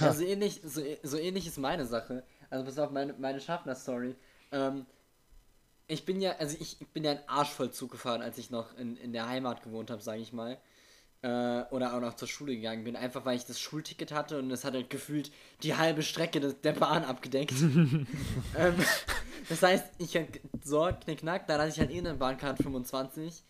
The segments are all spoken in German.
Also ähnlich, so, so ähnlich ist meine Sache. Also pass auf, meine, meine Schaffner-Story. Ähm, ich bin ja, also ich, bin ja ein Arsch voll Zug gefahren, als ich noch in, in der Heimat gewohnt habe, sage ich mal. Äh, oder auch noch zur Schule gegangen bin, einfach weil ich das Schulticket hatte und es hat halt gefühlt die halbe Strecke des, der Bahn abgedeckt. ähm, das heißt, ich so knickknack, dann hatte ich halt eh eine Bahncard 25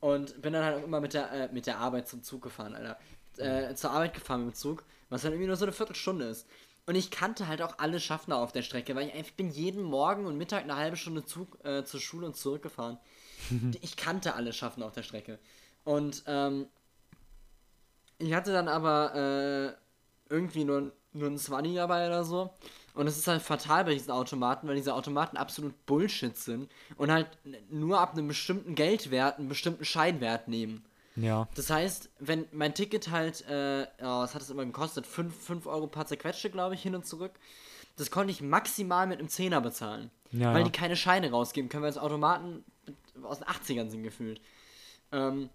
und bin dann halt auch immer mit der, äh, mit der Arbeit zum Zug gefahren, Alter. Äh, zur Arbeit gefahren mit dem Zug, was dann irgendwie nur so eine Viertelstunde ist. Und ich kannte halt auch alle Schaffner auf der Strecke, weil ich einfach bin jeden Morgen und Mittag eine halbe Stunde Zug äh, zur Schule und zurückgefahren. ich kannte alle Schaffner auf der Strecke. Und ähm, ich hatte dann aber äh, irgendwie nur, nur einen Swanny dabei oder so. Und es ist halt fatal bei diesen Automaten, weil diese Automaten absolut Bullshit sind und halt nur ab einem bestimmten Geldwert einen bestimmten Scheinwert nehmen. Ja. Das heißt, wenn mein Ticket halt, äh, ja, was hat es immer gekostet? 5, 5 Euro paar zerquetschte, glaube ich, hin und zurück. Das konnte ich maximal mit einem Zehner bezahlen. Ja, weil ja. die keine Scheine rausgeben können, weil es Automaten aus den 80ern sind gefühlt. Ähm,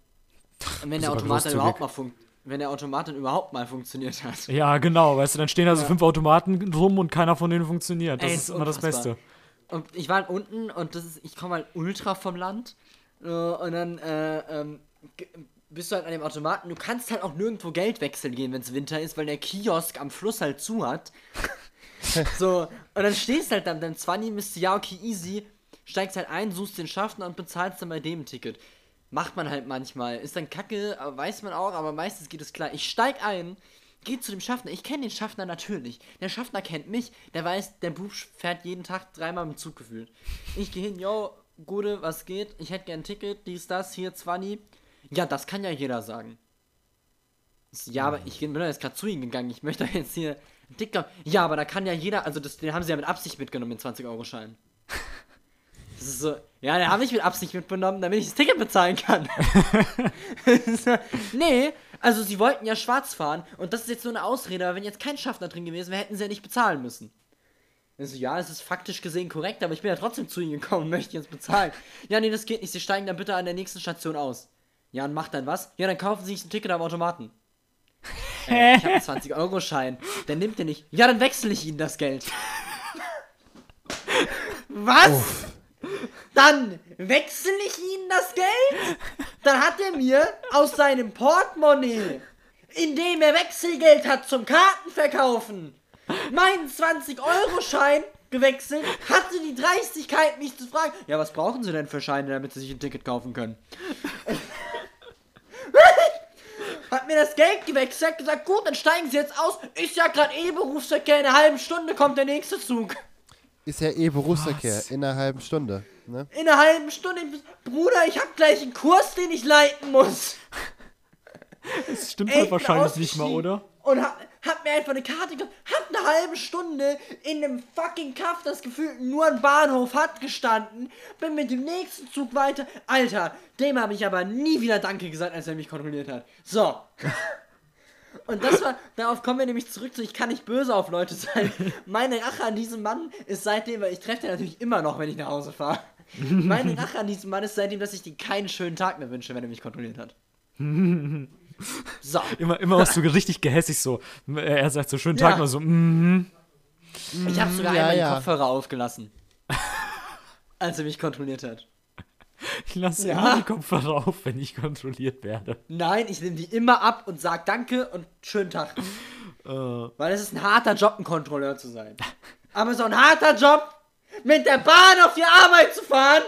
wenn der Automat dann überhaupt mal funktioniert wenn der Automat dann überhaupt mal funktioniert hat. Ja, genau, weißt du, dann stehen da so ja. fünf Automaten rum und keiner von denen funktioniert. Das Ey, ist, ist immer das Beste. Und ich war halt unten und das ist, ich komme halt ultra vom Land. Äh, und dann äh, ähm, bist du halt an dem Automaten. Du kannst halt auch nirgendwo Geld wechseln gehen, wenn es Winter ist, weil der Kiosk am Fluss halt zu hat. so, und dann stehst du halt dann, dann 20 bist du, ja, okay, easy. Steigst halt ein, suchst den Schaffner und bezahlst dann bei dem ein Ticket. Macht man halt manchmal. Ist dann kacke, weiß man auch, aber meistens geht es klar. Ich steig ein, geh zu dem Schaffner. Ich kenne den Schaffner natürlich. Der Schaffner kennt mich. Der weiß, der Bub fährt jeden Tag dreimal mit dem Zug gefühlt. Ich gehe hin, yo, Gute, was geht? Ich hätte gern ein Ticket, dies, das, hier, 20. Ja, das kann ja jeder sagen. Ja, aber ich bin jetzt gerade zu ihm gegangen. Ich möchte jetzt hier ein Ticket. Ja, aber da kann ja jeder. Also, das, den haben sie ja mit Absicht mitgenommen, den 20-Euro-Schein. Das ist so, ja, den habe ich mit Absicht mitgenommen, damit ich das Ticket bezahlen kann. nee, also sie wollten ja schwarz fahren und das ist jetzt nur eine Ausrede, aber wenn jetzt kein Schaffner drin gewesen wäre, hätten sie ja nicht bezahlen müssen. Also, ja, es ist faktisch gesehen korrekt, aber ich bin ja trotzdem zu ihnen gekommen und möchte jetzt bezahlen. ja, nee, das geht nicht, sie steigen dann bitte an der nächsten Station aus. Ja, und macht dann was? Ja, dann kaufen sie sich ein Ticket am Automaten. äh, ich habe einen 20-Euro-Schein. Der nimmt ihr nicht. Ja, dann wechsle ich ihnen das Geld. was? Uff. Dann wechsle ich ihnen das Geld. Dann hat er mir aus seinem Portemonnaie, in dem er Wechselgeld hat zum Kartenverkaufen, meinen 20-Euro-Schein gewechselt, hatte die Dreistigkeit, mich zu fragen, ja, was brauchen Sie denn für Scheine, damit Sie sich ein Ticket kaufen können? Hat mir das Geld gewechselt, hat gesagt, gut, dann steigen Sie jetzt aus. Ist ja gerade eh Berufsverkehr, in einer halben Stunde kommt der nächste Zug. Ist ja eh Berufsverkehr, Was? in einer halben Stunde. Ne? In einer halben Stunde. Bruder, ich hab gleich einen Kurs, den ich leiten muss. Das stimmt halt wahrscheinlich nicht mal, oder? Und hab, hab mir einfach eine Karte gekauft, hab eine halbe Stunde in einem fucking Kaff, das gefühlt nur ein Bahnhof hat gestanden, bin mit dem nächsten Zug weiter. Alter, dem habe ich aber nie wieder Danke gesagt, als er mich kontrolliert hat. So. Und das war, darauf kommen wir nämlich zurück zu, ich kann nicht böse auf Leute sein. Meine Rache an diesem Mann ist seitdem, weil ich treffe den natürlich immer noch, wenn ich nach Hause fahre. Meine Rache an diesem Mann ist seitdem, dass ich ihm keinen schönen Tag mehr wünsche, wenn er mich kontrolliert hat. So. Immer, immer auch so richtig gehässig so. Er sagt so schönen Tag ja. mal so, mhm. Ich habe sogar ja, einmal ja. den Kopfhörer aufgelassen. als er mich kontrolliert hat. Ich lasse ja. immer die Kopfhörer auf, wenn ich kontrolliert werde. Nein, ich nehme die immer ab und sage Danke und schönen Tag. Uh. Weil es ist ein harter Job, ein Kontrolleur zu sein. Aber so ein harter Job, mit der Bahn auf die Arbeit zu fahren,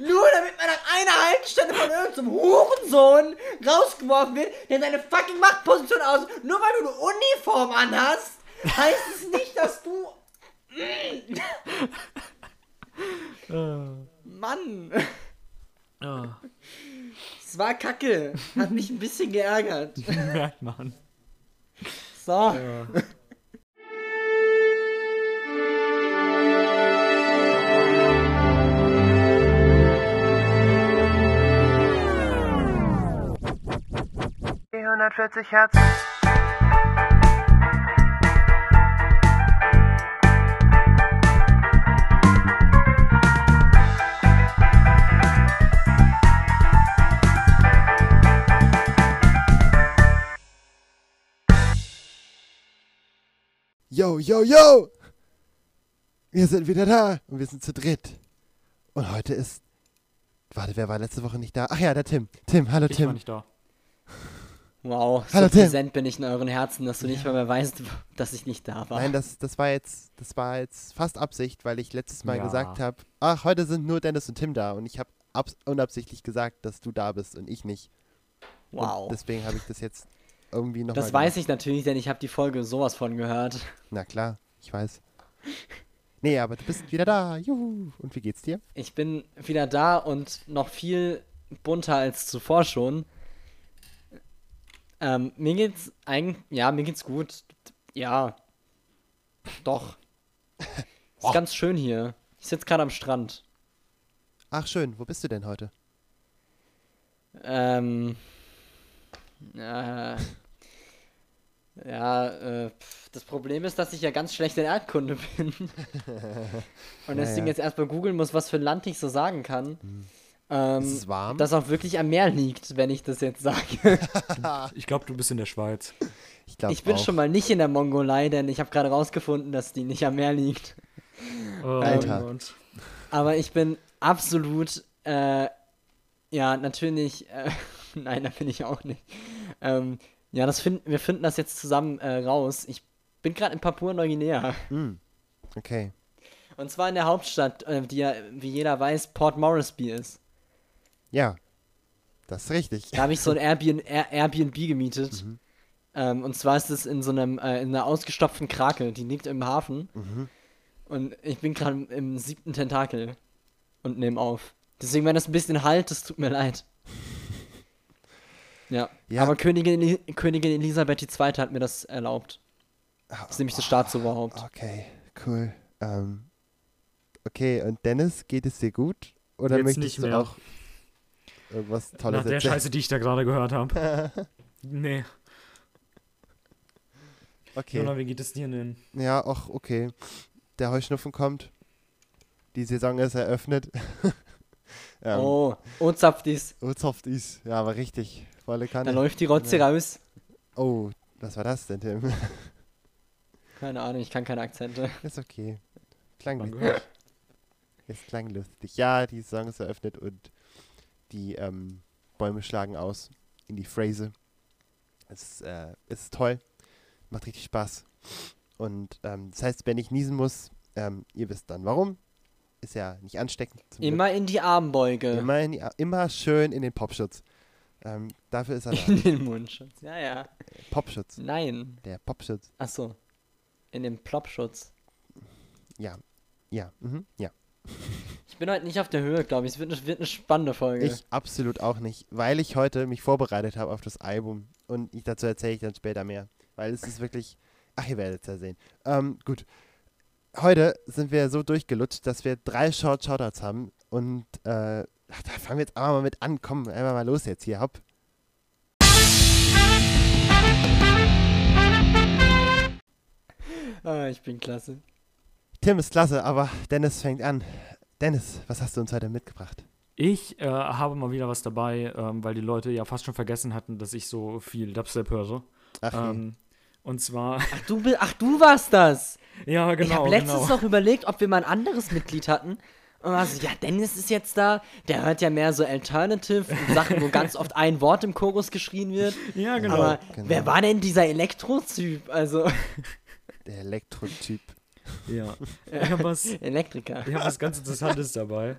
nur damit man an einer Haltestelle von irgendeinem Hurensohn rausgeworfen wird, der seine fucking Machtposition aus. Nur weil du eine Uniform anhast, heißt es nicht, dass du. uh. Mann! Oh. Es war kacke. Hat mich ein bisschen geärgert. Merkt man. So. Ja. Die Hertz. Yo, yo, yo! Wir sind wieder da und wir sind zu dritt. Und heute ist. Warte, wer war letzte Woche nicht da? Ach ja, der Tim. Tim, hallo Ich war Tim. nicht da. Wow, so Hallo, Tim. präsent bin ich in euren Herzen, dass du nicht mal mehr weißt, dass ich nicht da war. Nein, das, das war jetzt, das war jetzt fast Absicht, weil ich letztes Mal Ja. gesagt habe, ach, heute sind nur Dennis und Tim da und ich habe unabsichtlich gesagt, dass du da bist und ich nicht. wow. Und deswegen habe ich das jetzt irgendwie noch Das weiß ich natürlich, denn ich habe die Folge sowas von gehört. Na klar, ich weiß. Nee, aber du bist wieder da. Juhu. Und wie geht's dir? Ich bin wieder da und noch viel bunter als zuvor schon. Ähm, mir geht's eigentlich, ja, mir geht's gut. Ja. Doch. Ist ganz schön hier. Ich sitze gerade am Strand. Ach schön, wo bist du denn heute? Ähm. Äh, ja, äh, pf, das Problem ist, dass ich ja ganz schlecht in Erdkunde bin. Und deswegen ja. jetzt erstmal googeln muss, was für ein Land ich so sagen kann. Ähm, Ist es warm? Das auch wirklich am Meer liegt, wenn ich das jetzt sage. Ich glaube, du bist in der Schweiz. Ich Ich bin auch. schon mal nicht in der Mongolei, denn ich habe gerade rausgefunden, dass die nicht am Meer liegt. Oh, Alter. Gott. Aber ich bin absolut, äh, ja, natürlich, äh, nein, da bin ich auch nicht. Ähm, ja, das find, wir finden das jetzt zusammen äh, raus. Ich bin gerade in Papua-Neuguinea. Hm. Okay. Und zwar in der Hauptstadt, äh, die ja, wie jeder weiß, Port Moresby ist. Ja. Das ist richtig. Da habe ich so ein Airbnb, Air, Airbnb gemietet. Ähm, und zwar ist es in so einem, äh, in einer ausgestopften Krake, die liegt im Hafen. Und ich bin gerade im siebten Tentakel und nehme auf. Deswegen, wenn das ein bisschen halt, das tut mir leid. Ja, Ja. aber Königin, Eli Königin Elisabeth II. hat mir das erlaubt. Das ist nämlich das Staatsoberhaupt. Okay, cool. Ähm, okay, und Dennis, geht es dir gut? Oder Jetzt möchtest nicht du mehr. auch irgendwas Tolles Nach der erzählen? Scheiße, die ich da gerade gehört habe. nee. Okay. Jonas, wie geht es dir denn? Ja, auch okay. Der Heuschnupfen kommt. Die Saison ist eröffnet. ähm, oh. Oh, oh, Zapfdies. soft ist. Ja, aber richtig. Volle Da Kanne. läuft die Rotze Ja. raus. Oh, was war das denn, Tim? Keine Ahnung, ich kann keine Akzente. ist okay. Klang, lustig. gehört. es klang lustig. Ja, die Saison ist eröffnet und die ähm, Bäume schlagen aus in die Phrase. Es äh, ist toll. Macht richtig Spaß. Und ähm, das heißt, wenn ich niesen muss, ähm, ihr wisst dann warum. Ist ja nicht ansteckend. zum Glück. Immer in die Armbeuge. Immer, in die, immer schön in den Popschutz. Ähm, dafür ist er da. In den Mundschutz. Ja, ja. Popschutz. Nein. Der Popschutz. Achso. In den Plopschutz. Ja. Ja. Mhm. Ja. Ich bin heute nicht auf der Höhe, glaube ich. Es wird eine, wird eine spannende Folge. Ich absolut auch nicht, weil ich heute mich vorbereitet habe auf das Album. Und ich, dazu erzähle ich dann später mehr. Weil es ist wirklich. Ach, ihr werdet es ja sehen. Ähm, gut. Heute sind wir so durchgelutscht, dass wir drei Short Shoutouts haben. Und äh, ach, da fangen wir jetzt aber mal mit an. Komm, einfach mal los jetzt hier. Hopp. ah, ich bin klasse. Tim ist klasse, aber Dennis fängt an. Dennis, was hast du uns heute mitgebracht? Ich äh, habe mal wieder was dabei, ähm, weil die Leute ja fast schon vergessen hatten, dass ich so viel Dubstep höre. Ach, je. Ähm, und zwar, Ach, du, ach, du warst das. ja, ich genau. habe letztens genau. noch überlegt, ob wir mal ein anderes Mitglied hatten. Und war so, ja, Dennis ist jetzt da. Der hört ja mehr so Alternative und Sachen, wo ganz oft ein Wort im Chorus geschrien wird. Ja, genau. Aber genau. wer war denn dieser Elektro-Typ? Also, Der Elektrotyp. Ja. Ich habe was, Elektriker. ich hab was ganz Interessantes dabei.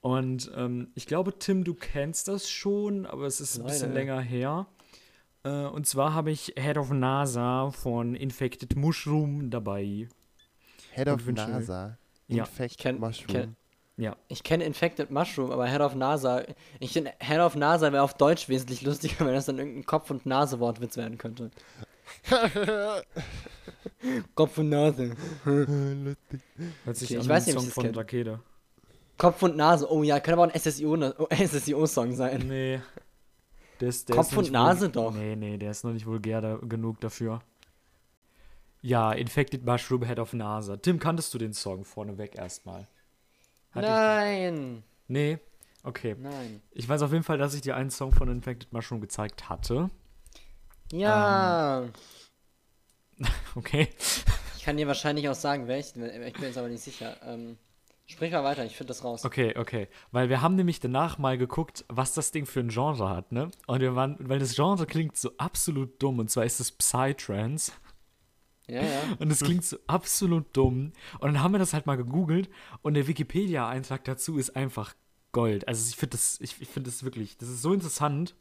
Und ähm, ich glaube, Tim, du kennst das schon, aber es ist ein bisschen länger her. Äh, und zwar habe ich Head of NASA von Infected Mushroom dabei. Head of NASA. Ja, Infect ich kenn- Mushroom. kenn- Ja. Ich kenne Infected Mushroom, aber Head of NASA. Ich finde, Head of NASA wäre auf Deutsch wesentlich lustiger, wenn das dann irgendein Kopf- und Nase-Wortwitz werden könnte. Kopf und Nase. Hört sich Okay, ich weiß nicht, Song ich das von. Rakete. Kopf und Nase. Oh ja, könnte aber auch ein SSIO SSIO-Song sein. Nee. Der ist, der Kopf und Nase doch. Nee, nee, der ist noch nicht vulgär da, genug dafür. Ja, Infected Mushroom Head of NASA. Tim, kanntest du den Song vorneweg erstmal? Nein. Nee? Okay. Nein. Ich weiß auf jeden Fall, dass ich dir einen Song von Infected Mushroom gezeigt hatte. Ja. okay. Ich kann dir wahrscheinlich auch sagen, welchen, ich bin jetzt aber nicht sicher. Ähm, sprich mal weiter, ich finde das raus. Okay, okay. Weil wir haben nämlich danach mal geguckt, was das Ding für ein Genre hat, ne? Und wir waren, weil das Genre klingt so absolut dumm, und zwar ist es Psytrance. Ja, ja. Und es klingt so absolut dumm. Und dann haben wir das halt mal gegoogelt und der Wikipedia-Eintrag dazu ist einfach Gold. Also ich finde das, ich, ich finde das wirklich, das ist so interessant.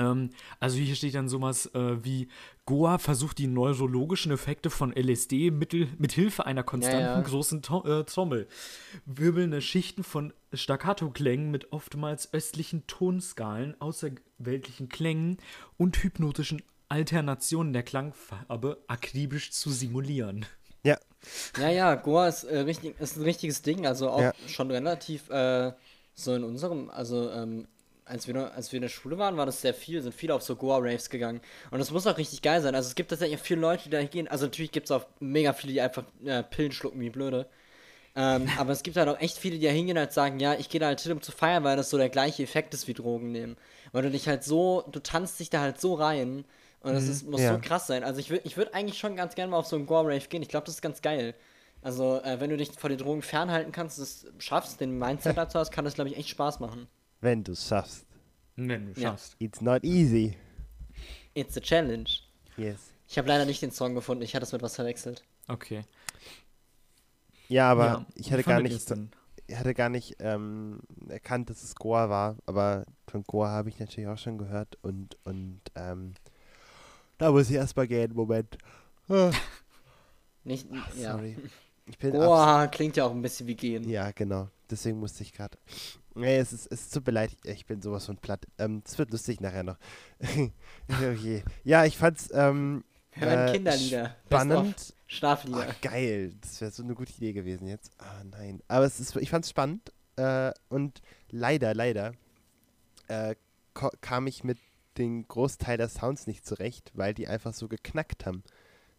Ähm, also hier steht dann sowas äh, wie Goa versucht die neurologischen Effekte von LSD mittel, mit Hilfe einer konstanten Ja, ja. großen to äh, Trommel. Wirbelnde Schichten von Staccato-Klängen mit oftmals östlichen Tonskalen, außerweltlichen Klängen und hypnotischen Alternationen der Klangfarbe akribisch zu simulieren. Ja, Ja, ja, Goa ist, äh, richtig, ist ein richtiges Ding, also auch Ja. schon relativ äh, so in unserem, also ähm, als wir, noch, als wir in der Schule waren, war das sehr viel, sind viele auf so Goa-Raves gegangen. Und das muss auch richtig geil sein. Also es gibt tatsächlich viele Leute, die da gehen. Also natürlich gibt es auch mega viele, die einfach äh, Pillen schlucken wie blöde. Ähm, aber es gibt halt auch echt viele, die da hingehen und halt sagen, ja, ich gehe da halt hin, um zu feiern, weil das so der gleiche Effekt ist wie Drogen nehmen. Weil du dich halt so, du tanzt dich da halt so rein. Und das ist, muss Ja. so krass sein. Also ich würde ich würd eigentlich schon ganz gerne mal auf so einen Goa-Rave gehen. Ich glaube, das ist ganz geil. Also, äh, wenn du dich vor den Drogen fernhalten kannst, das schaffst, den Mindset dazu hast, kann das, glaube ich, echt Spaß machen. Wenn du es schaffst. Wenn du Ja. schaffst. It's not easy. It's a challenge. Yes. Ich habe leider nicht den Song gefunden, ich hatte es mit was verwechselt. Okay. Ja, aber Ja, ich hatte gar nicht, ich hatte gar nicht ähm, erkannt, dass es Goa war, aber von Goa habe ich natürlich auch schon gehört und, und ähm, da muss ich erstmal gehen, Moment. Ah, Nicht, ja. sorry. Ich bin abs- Boah, klingt ja auch ein bisschen wie gehen. Ja, genau. Deswegen musste ich gerade. Nee, es ist, es tut mir leid, ich bin sowas von platt. Ähm, es wird lustig nachher noch. okay. Ja, ich fand's ähm, hören Äh, Kinderlieder. Spannend. Schlaflieder. Ach, geil. Das wäre so eine gute Idee gewesen jetzt. Ah, nein. Aber es ist, ich fand es spannend. Äh, und leider, leider äh, kam ich mit dem Großteil der Sounds nicht zurecht, weil die einfach so geknackt haben.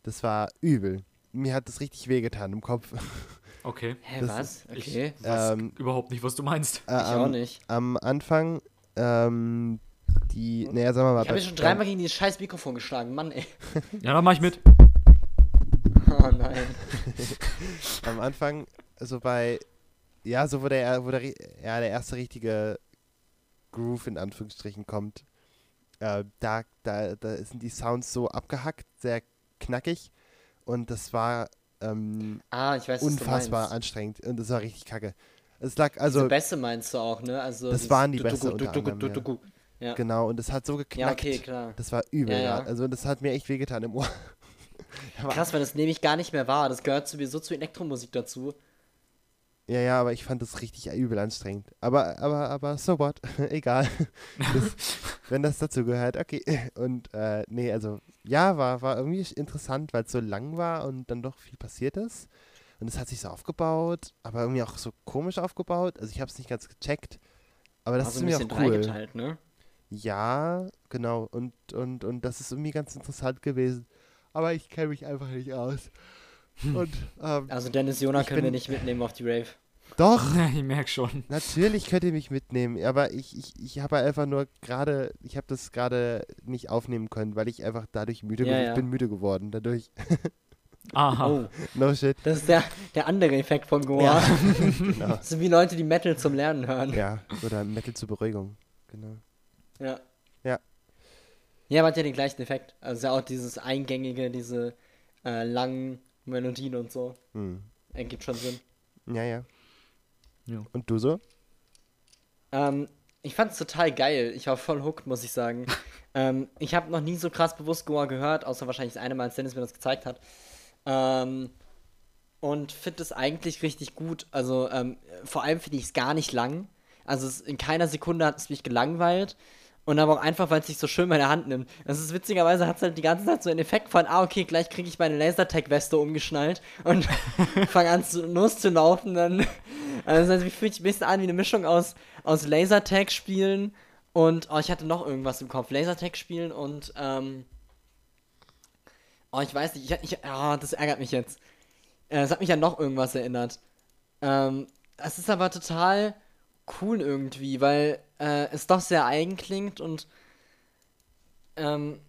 Das war übel. Mir hat das richtig wehgetan im Kopf. Okay. Hä, das was? Ich Okay. weiß Ähm, überhaupt nicht, was du meinst. Äh, Ich auch am, nicht. am Anfang, ähm, die, naja, sagen wir mal, Ich habe schon dreimal gegen dieses scheiß Mikrofon geschlagen. Mann, ey. Ja, dann mach ich mit. Oh nein. am Anfang, so bei, ja, so wo der, wo der, ja, der erste richtige Groove in Anführungsstrichen kommt, äh, da, da, da sind die Sounds so abgehackt, sehr knackig und das war ähm, Ah, ich weiß, unfassbar anstrengend und das war richtig kacke. Es lag, Also, also, Bässe meinst du auch, ne? Also Das waren die Bässe unter anderem, ja. Ja. genau, und das hat so Ja, geknackt. okay, klar. Das war übel, Ja, ja, ja. Also das hat mir echt wehgetan im Ohr. Krass, weil das nehme ich gar nicht mehr wahr. Das gehört sowieso zu Elektromusik dazu. Ja, ja, aber ich fand das richtig übel anstrengend. Aber, aber, aber so what? Egal. Das, wenn das dazu gehört, okay. Und äh, nee, also ja, war, war irgendwie interessant, weil es so lang war und dann doch viel passiert ist. Und es hat sich so aufgebaut, aber irgendwie auch so komisch aufgebaut. Also ich habe es nicht ganz gecheckt. Aber das War so ist irgendwie auch cool. dreigeteilt, ne? Ja, genau. Und, und, und das ist irgendwie ganz interessant gewesen. Aber ich kenne mich einfach nicht aus. Und ähm, Also Dennis Jona Ich können wir bin- nicht mitnehmen auf die Rave. doch, ich merk schon. Natürlich könnt ihr mich mitnehmen, aber ich, ich, ich habe einfach nur gerade, ich habe das gerade nicht aufnehmen können, weil ich einfach dadurch müde Ja, geworden ja. bin müde geworden. Dadurch. Aha. Oh, No shit. das ist der, der andere Effekt von Goa. Ja. genau. Das sind wie Leute, die Metal zum Lernen hören. Ja, oder Metal zur Beruhigung. Genau. Ja. Ja. Ja, aber hat ja den gleichen Effekt. Also ja auch dieses Eingängige, diese äh, langen Melodien und so. Hm. Ergibt schon Sinn. Ja, ja. Ja. Und du so? Ähm, ich fand's total geil. Ich war voll hooked, muss ich sagen. ähm, ich habe noch nie so krass bewusst Goa gehört, außer wahrscheinlich das eine Mal, als Dennis mir das gezeigt hat. Ähm, und finde es eigentlich richtig gut. Also ähm, vor allem finde ich es gar nicht lang. Also es, in keiner Sekunde hat es mich gelangweilt. Und aber auch einfach, weil es sich so schön meine Hand nimmt. Das ist witzigerweise hat es halt die ganze Zeit so einen Effekt von, ah, okay, gleich kriege ich meine Lasertag-Weste umgeschnallt und fange an zu, loszulaufen. Dann, also es fühlt sich ein bisschen an wie eine Mischung aus, aus Lasertag spielen und, oh, ich hatte noch irgendwas im Kopf. Lasertag spielen und, ähm, oh, ich weiß nicht, ich, ich, oh, das ärgert mich jetzt. Äh, Es hat mich an noch irgendwas erinnert. Ähm, es ist aber total cool irgendwie, weil äh, es doch sehr eigen klingt und ähm,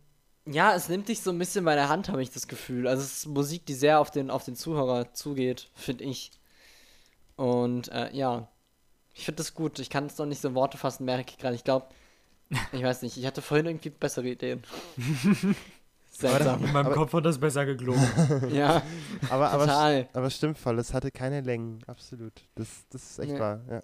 Ja, es nimmt dich so ein bisschen bei der Hand, habe ich das Gefühl. Also es ist Musik, die sehr auf den, auf den Zuhörer zugeht, finde ich. Und äh, ja, ich finde das gut. Ich kann es noch nicht so in Worte fassen, merke ich gerade. Ich glaube, ich weiß nicht, ich hatte vorhin irgendwie bessere Ideen. Seltsam. In meinem Aber- Kopf hat das besser geklungen. Ja, Aber, aber, total. aber es stimmt voll, es hatte keine Längen, absolut. Das, das ist echt Nee. wahr, ja.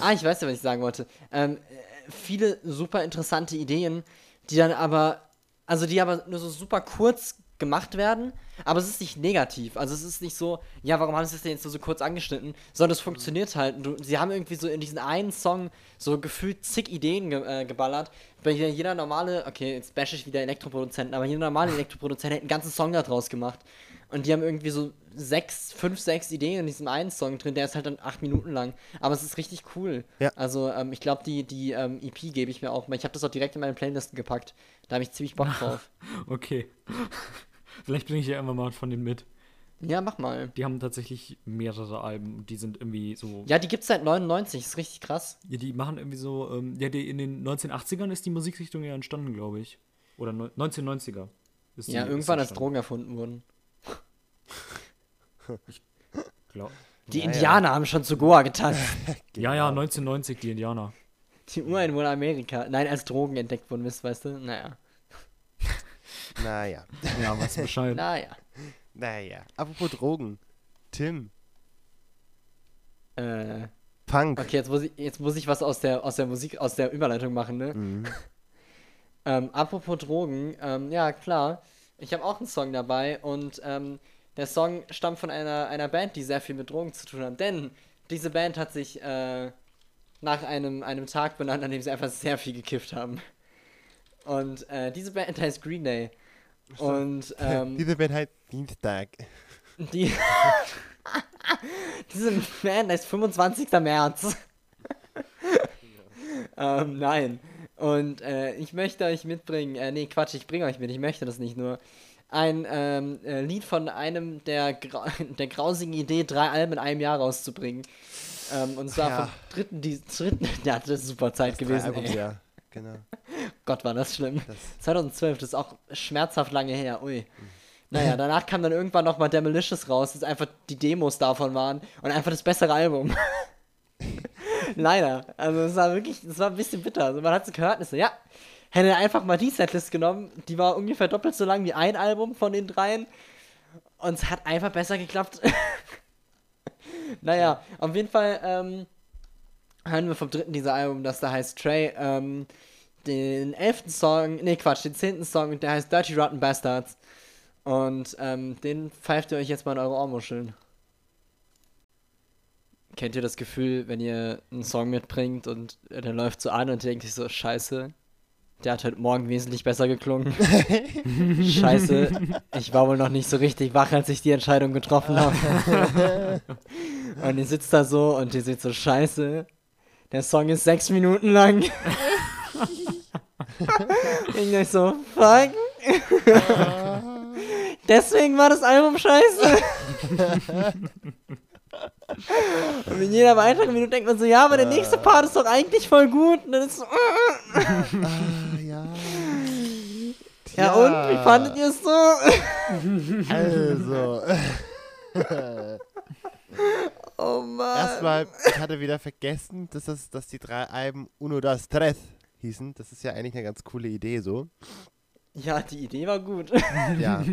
Ah, ich weiß ja, was ich sagen wollte. Ähm, äh, viele super interessante Ideen, die dann aber, also die aber nur so super kurz gemacht werden, aber es ist nicht negativ. Also es ist nicht so, ja, warum haben sie das denn jetzt so, so kurz angeschnitten, sondern es funktioniert halt. Du, sie haben irgendwie so in diesen einen Song so gefühlt zig Ideen ge äh, geballert. Bei jeder, normale, okay, jetzt bash ich wieder Elektroproduzenten, aber jeder normale Elektroproduzent hätte einen ganzen Song da draus gemacht. Und die haben irgendwie so sechs, fünf, sechs Ideen in diesem einen Song drin, der ist halt dann acht Minuten lang. Aber es ist richtig cool. Ja. Also, ähm, ich glaube, die, die ähm, EP gebe ich mir auch mal. Ich habe das auch direkt in meine Playlisten gepackt. Da habe ich ziemlich Bock drauf. Okay. Vielleicht bringe ich ja irgendwann mal von denen mit. ja, mach mal. Die haben tatsächlich mehrere Alben. und Die sind irgendwie so. Ja, die gibt's seit 99, ist richtig krass. Ja, die machen irgendwie so. Ähm, ja, die, in den 1980ern ist die Musikrichtung ja entstanden, glaube ich. Oder neun- 1990er. Ist Ja, irgendwann als. Drogen erfunden wurden. Glaub. Die Ja, ja. Indianer haben schon zu Goa getanzt. Ja, ja, 1990, die Indianer. Die Ureinwohner Amerika. Nein, als Drogen entdeckt wurden, wisst, weißt du? Naja. Naja, Ja, weißt du Bescheid. Naja. naja. Apropos Drogen. Tim, Äh, Punk. okay, jetzt muss ich, jetzt muss ich was aus der, aus der Musik, aus der Überleitung machen, ne? Mhm. Ähm, apropos Drogen, ähm, ja klar, ich habe auch einen Song dabei und ähm, der Song stammt von einer, einer Band, die sehr viel mit Drogen zu tun hat. Denn diese Band hat sich äh, nach einem, einem Tag benannt, an dem sie einfach sehr viel gekifft haben. Und äh, diese Band heißt Green Day. Und ähm, Diese Band heißt Dienstag. die diese Band heißt 25. März. ähm, nein. Und äh, ich möchte euch mitbringen, äh, nee, Quatsch, ich bringe euch mit, ich möchte das nicht nur. Ein ähm, äh, Lied von einem der, grau der grausigen Idee, drei Alben in einem Jahr rauszubringen. Ähm, und zwar Ja. vom dritten, die dritten, ja, das ist super Zeit gewesen, ey. Ja, genau. Gott, war das schlimm. Das, 2012, das ist auch schmerzhaft lange her, ui. Naja, danach kam dann irgendwann nochmal Demolicious raus, das einfach die Demos davon waren und einfach das bessere Album. Leider. Also es war wirklich, es war ein bisschen bitter. Also man hat es gehört und ist so, ja, hätte er einfach mal die Setlist genommen, die war ungefähr doppelt so lang wie ein Album von den dreien und es hat einfach besser geklappt. naja, auf jeden Fall ähm, hören wir vom dritten dieser Album, das da heißt Trey, ähm, den elften Song, nee Quatsch, den zehnten Song, der heißt Dirty Rotten Bastards. Und ähm, den pfeift ihr euch jetzt mal in eure Ohrmuscheln. Kennt ihr das Gefühl, wenn ihr einen Song mitbringt und der läuft so an und ihr denkt sich so, scheiße, der hat heute Morgen wesentlich besser geklungen. scheiße, ich war wohl noch nicht so richtig wach, als ich die Entscheidung getroffen habe. und ihr sitzt da so und ihr seht so, scheiße, der Song ist sechs Minuten lang. ich denk so, fuck. Deswegen war das Album scheiße. Und in jeder weiteren Minute denkt man so, ja, aber der nächste Part ist doch eigentlich voll gut. Und dann ist so, äh, ah, ja. ja und, wie fandet ihr es so? Also. Oh Mann. Erstmal, ich hatte wieder vergessen, dass, das, dass die drei Alben Uno das Tres hießen. Das ist ja eigentlich eine ganz coole Idee so. Ja, die Idee war gut. Ja.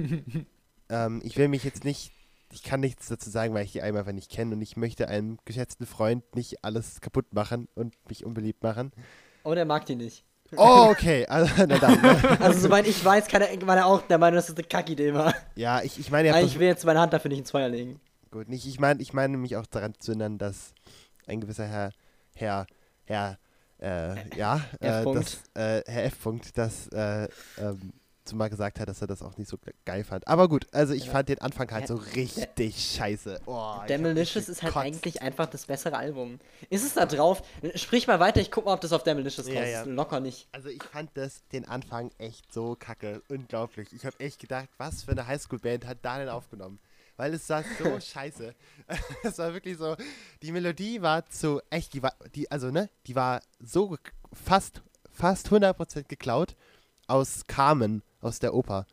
ähm, ich will mich jetzt nicht, ich kann nichts dazu sagen, weil ich die Alben einfach nicht kenne und ich möchte einem geschätzten Freund nicht alles kaputt machen und mich unbeliebt machen. Oh, der mag die nicht. Oh, okay. Also, na dann, ne? Also, soweit ich weiß, kann er, war er auch der Meinung, dass das eine Kackidee war. Ja, ich, ich meine, ich will jetzt meine Hand dafür nicht ins Feuer legen. gut, nicht, ich meine, ich meine mich auch daran zu erinnern, dass ein gewisser Herr, Herr, Herr, äh, ja, äh, F. das, äh, Herr F. Punkt, das, äh, ähm, zumal gesagt hat, dass er das auch nicht so ge- geil fand. Aber gut, also ich Ja. fand den Anfang halt Ja, so richtig scheiße. Oh, Demolicious ist halt eigentlich einfach das bessere Album. Ist es da drauf? Sprich mal weiter, ich guck mal, ob das auf Demolicious Ja, ja. Locker nicht. Also ich fand das, den Anfang echt so kacke. Unglaublich. Ich habe echt gedacht, was für eine Highschool-Band hat da denn aufgenommen? Weil es war so scheiße. Es war wirklich so, die Melodie war zu, echt, die war, die, also ne, die war so fast, fast 100% geklaut. Aus Carmen, aus der Oper.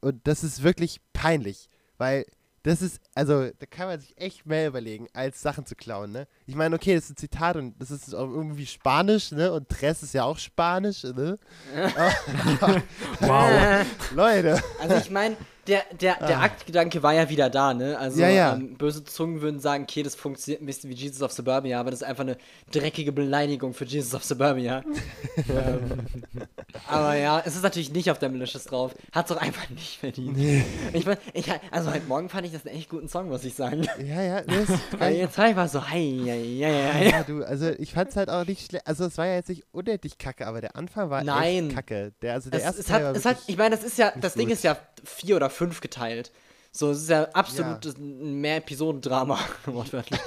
Und das ist wirklich peinlich, weil das ist, also da kann man sich echt mehr überlegen, als Sachen zu klauen, ne? Ich meine, okay, das ist ein Zitat und das ist auch irgendwie Spanisch, ne? Und Tres ist ja auch Spanisch, ne? Wow. Leute, Also ich meine, der, der, der Aktgedanke war ja wieder da, ne? Also Ah. Ja, ja. Ähm, böse Zungen würden sagen, okay, das funktioniert ein bisschen wie Jesus of Suburbia, aber das ist einfach eine dreckige Beleidigung für Jesus of Suburbia. ähm, aber ja, es ist natürlich nicht auf der Malicious drauf. Hat's doch einfach nicht verdient. Ich mein, ich, also heute Morgen fand ich das einen echt guten Song, muss ich sagen. ja, ja, das Aber jetzt war ich mal so, hei, hei, hei, hei. Ja, du, also ich fand's halt auch nicht schlecht. Also es war ja jetzt nicht unnötig kacke, aber der Anfang war Nein. echt kacke. Der, also der Es, erste es Teil hat, es hat, ich meine, das ist ja, das Ding gut. ist ja vier oder fünf geteilt. So, es ist ja absolut ein mehr Episodendrama, wortwörtlich.